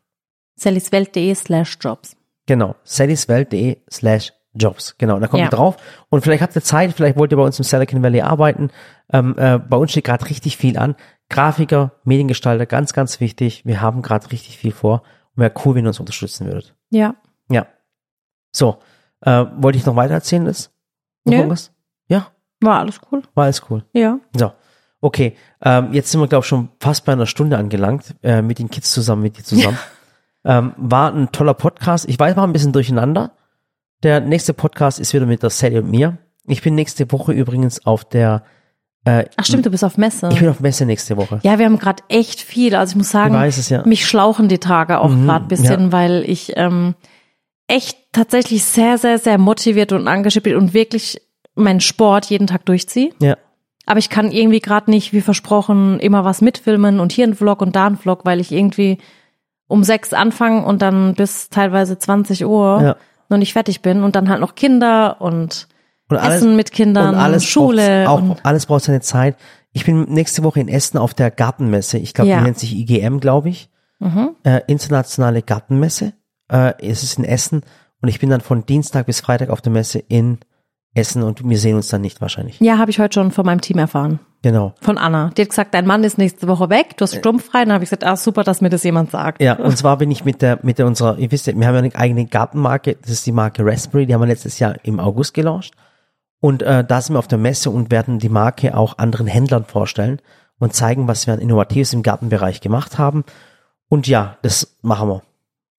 sallyswelt.de slash jobs. Genau. sallyswelt.de slash jobs. Genau. Da kommt Ja. ihr drauf. Und vielleicht habt ihr Zeit, vielleicht wollt ihr bei uns im Silicon Valley arbeiten. Ähm, äh, bei uns steht gerade richtig viel an. Grafiker, Mediengestalter, ganz, ganz wichtig. Wir haben gerade richtig viel vor. Und wäre cool, wenn ihr uns unterstützen würdet. Ja. Ja. So. Äh, wollte ich noch weiter erzählen, das? Noch irgendwas? Ja, War alles cool. war alles cool. Ja. So, okay. Ähm, jetzt sind wir, glaube ich, schon fast bei einer Stunde angelangt, äh, mit den Kids zusammen, mit dir zusammen. (laughs) ähm, war ein toller Podcast. Ich weiß, war ein bisschen durcheinander. Der nächste Podcast ist wieder mit der Sally und mir. Ich bin nächste Woche übrigens auf der, äh, Ach stimmt, du bist auf Messe. ich bin auf Messe nächste Woche. Ja, wir haben gerade echt viel. Also ich muss sagen, Ich weiß es, ja. mich schlauchen die Tage auch Mhm, gerade ein bisschen, weil ich ähm, echt tatsächlich sehr, sehr, sehr motiviert und bin und wirklich meinen Sport jeden Tag durchziehe. Ja. Aber ich kann irgendwie gerade nicht, wie versprochen, immer was mitfilmen und hier ein Vlog und da ein Vlog, weil ich irgendwie um sechs anfange und dann bis teilweise 20 Uhr Ja. noch nicht fertig bin und dann halt noch Kinder und, Und Essen mit Kindern, und alles Schule auch und- alles braucht seine Zeit. Ich bin nächste Woche in Essen auf der Gartenmesse. Ich glaube, Ja. Mhm. die nennt sich IGM, glaube ich. Äh, internationale Gartenmesse. Äh, es ist in Essen und ich bin dann von Dienstag bis Freitag auf der Messe in Essen und wir sehen uns dann nicht wahrscheinlich. Ja, habe ich heute schon von meinem Team erfahren. Genau. Von Anna. Die hat gesagt, dein Mann ist nächste Woche weg, du hast sturmfrei. Dann habe ich gesagt, ah, super, dass mir das jemand sagt. Ja, und zwar bin ich mit der, mit der unserer, ihr wisst ja, wir haben ja eine eigene Gartenmarke, das ist die Marke Raspberry, die haben wir letztes Jahr im August gelauncht. Und äh, da sind wir auf der Messe und werden die Marke auch anderen Händlern vorstellen und zeigen, was wir an Innovatives im Gartenbereich gemacht haben. Und ja, das machen wir.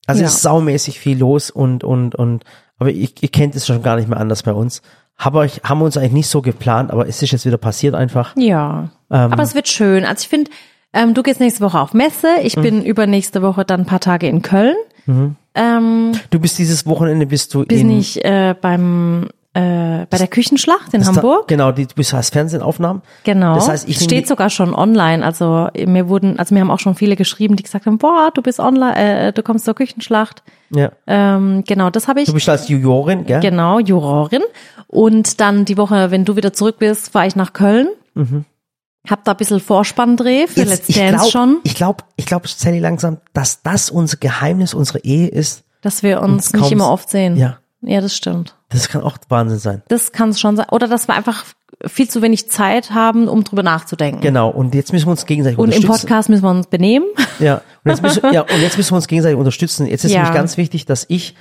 Also Ja. es ist saumäßig viel los und, und, und, aber ich, ihr kennt es schon gar nicht mehr anders bei uns. Aber ich, haben wir uns eigentlich nicht so geplant, aber es ist jetzt wieder passiert einfach. Ja. Ähm, Aber es wird schön. Also ich finde, ähm, du gehst nächste Woche auf Messe. Ich Mhm. bin übernächste Woche dann ein paar Tage in Köln. Ähm, Du bist dieses Wochenende bist du bin in ich äh, beim äh, bei der Küchenschlacht in das da- Hamburg. Genau, die, du bist als Fernsehaufnahmen. Genau. Das heißt, ich nehme steht sogar schon online. Also mir wurden, also mir haben auch schon viele geschrieben, die gesagt haben, boah, du bist online, äh, du kommst zur Küchenschlacht. Ja. Ähm, genau, das habe ich. Du bist als Jurorin, gell? Genau, Jurorin. Und dann die Woche, wenn du wieder zurück bist, fahre ich nach Köln. Hab da ein bisschen Vorspanndreh für Let's Mhm. ich Dance glaub, schon, Ich glaube, ich glaube, Sally langsam, dass das unser Geheimnis, unsere Ehe ist. dass wir uns nicht immer oft sehen. Ja. Ja, das stimmt. Das kann auch Wahnsinn sein. Das kann es schon sein. Oder dass wir einfach viel zu wenig Zeit haben, um drüber nachzudenken. Genau. Und jetzt müssen wir uns gegenseitig Und im unterstützen. Podcast müssen wir uns benehmen. Ja. Und jetzt müssen, (laughs) ja. Und jetzt müssen wir uns gegenseitig unterstützen. Jetzt ist Ja. nämlich ganz wichtig, dass ich,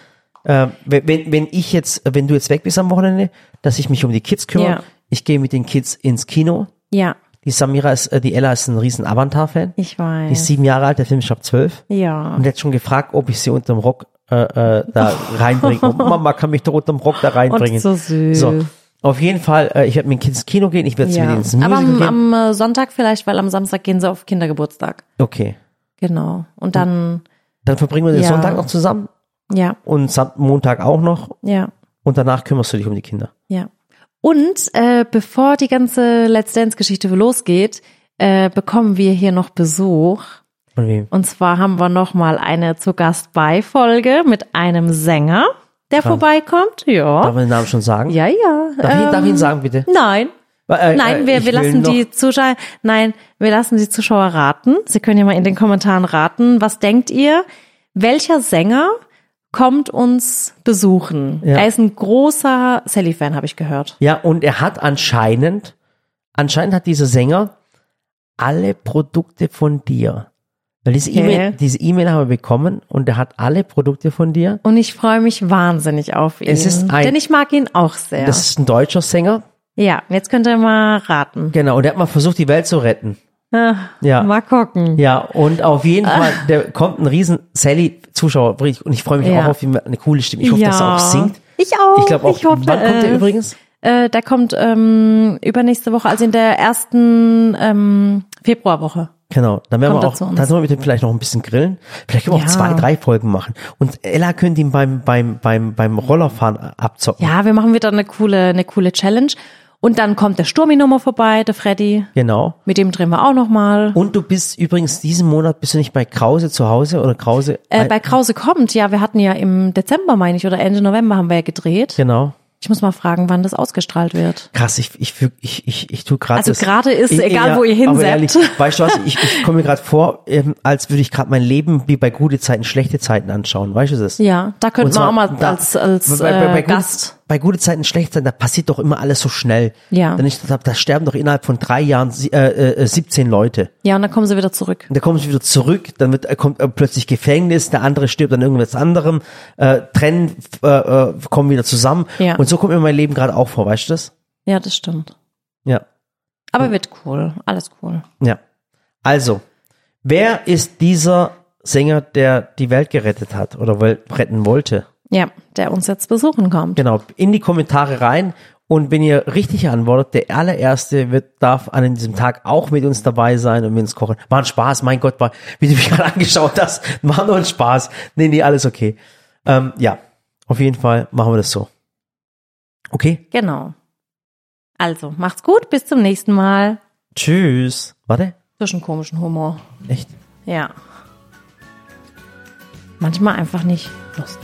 äh, wenn, wenn ich jetzt, wenn du jetzt weg bist am Wochenende, dass ich mich um die Kids kümmere. Ja. Ich gehe mit den Kids ins Kino. Ja, Die Samira ist, äh, die Ella ist ein riesen Avatar-Fan. ich Die ist weiß. sieben Jahre alt, der Film ist ab zwölf. Ja. Und hat schon gefragt, ob ich sie unterm Rock äh, äh, da reinbringe. Oh, (laughs) Mama kann mich doch unterm Rock da reinbringen. Und so süß. So, auf jeden Fall, äh, ich werde mit dem Kind ins Kino gehen, ich werde mit Ja. denen ins Aber Musical am, gehen. am äh, Sonntag vielleicht, weil am Samstag gehen sie auf Kindergeburtstag. Okay. Genau. Und dann, Dann verbringen wir den Ja. Sonntag noch zusammen ja, und Montag auch noch ja, und danach kümmerst du dich um die Kinder. ja. Und äh, bevor die ganze Let's Dance-Geschichte losgeht, äh, bekommen wir hier noch Besuch. Und zwar haben wir noch mal eine zu Gast bei Folge mit einem Sänger, der vorbeikommt. Darf Ja. man den Namen schon sagen? Ja, ja. Darf, ich, ähm, darf ich ihn sagen, bitte? Nein. Äh, äh, Nein, wir, ich wir will lassen die Zuschauer, nein, wir lassen die Zuschauer raten. Sie können ja mal in den Kommentaren raten. Was denkt ihr? Welcher Sänger kommt uns besuchen? Ja. Er ist ein großer Sally-Fan, habe ich gehört. Ja, und er hat anscheinend, anscheinend hat dieser Sänger alle Produkte von dir. Weil diese Okay. E-Mail, diese E-Mail haben wir bekommen und er hat alle Produkte von dir. Und ich freue mich wahnsinnig auf ihn. Es ist ein- denn ich mag ihn auch sehr. Das ist ein deutscher Sänger. ja, jetzt könnt ihr mal raten. Genau, und der hat mal versucht, die Welt zu retten. Ah, Ja. Mal gucken. Ja, und auf jeden Fall, der kommt ein riesen Sally-Zuschauer und ich freue mich Ja. auch auf ihn, eine coole Stimme. Ich hoffe, dass er auch singt. Ich auch. Ich glaube auch, Ich hoffe, wann kommt er es. übrigens? Äh, der kommt ähm, übernächste Woche, also in der ersten ähm, Februarwoche. Genau, dann werden Kommt wir auch, dann sollen wir mit dem vielleicht noch ein bisschen grillen. Vielleicht können wir auch Ja. zwei, drei Folgen machen. Und Ella könnte ihn beim, beim, beim, beim Rollerfahren abzocken. Ja, wir machen wieder eine coole, eine coole Challenge. Und dann kommt der Sturmi nochmal vorbei, der Freddy. Genau. Mit dem drehen wir auch nochmal. Und du bist übrigens diesen Monat, bist du nicht bei Krause zu Hause oder Krause? Äh, bei Krause kommt, ja, wir hatten ja im Dezember, meine ich, oder Ende November haben wir ja gedreht. genau. Ich muss mal fragen, wann das ausgestrahlt wird. Krass, ich, ich, ich, ich, ich tu gerade. Also gerade ist, egal wo ihr ehrlich, weißt du was, ich, ich komme mir gerade vor, ähm, als würde ich gerade mein Leben wie bei gute Zeiten, schlechte Zeiten anschauen. Weißt du das? Ja, da könnten wir auch mal da- als, als bei, bei, bei, äh, Gast. Bei gute Zeiten, schlechte Zeiten, da passiert doch immer alles so schnell. Ja. Dann ich, da, da sterben doch innerhalb von drei Jahren äh, äh, 17 Leute. Ja, und dann kommen sie wieder zurück. Und da kommen sie wieder zurück, dann wird, äh, kommt äh, plötzlich Gefängnis, der andere stirbt an irgendwas anderem, äh, trennen, äh, äh, kommen wieder zusammen. Ja. Und so kommt mir mein Leben gerade auch vor, weißt du das? Ja, das stimmt. Ja. Aber wird cool. Alles cool. Ja. Also, wer ist dieser Sänger, der die Welt gerettet hat oder retten wollte? Ja, der uns jetzt besuchen kommt. Genau, in die Kommentare rein. Und wenn ihr richtig antwortet, der allererste wird, darf an diesem Tag auch mit uns dabei sein und mit uns kochen. War ein Spaß, mein Gott, war, wie du mich (laughs) gerade angeschaut hast, war nur ein Spaß. Nee, nee, alles okay. Ähm, ja, auf jeden Fall machen wir das so. Okay? Genau. Also, macht's gut, bis zum nächsten Mal. Tschüss. Warte. Zwischen komischen Humor. Echt? Ja. Manchmal einfach nicht Lust.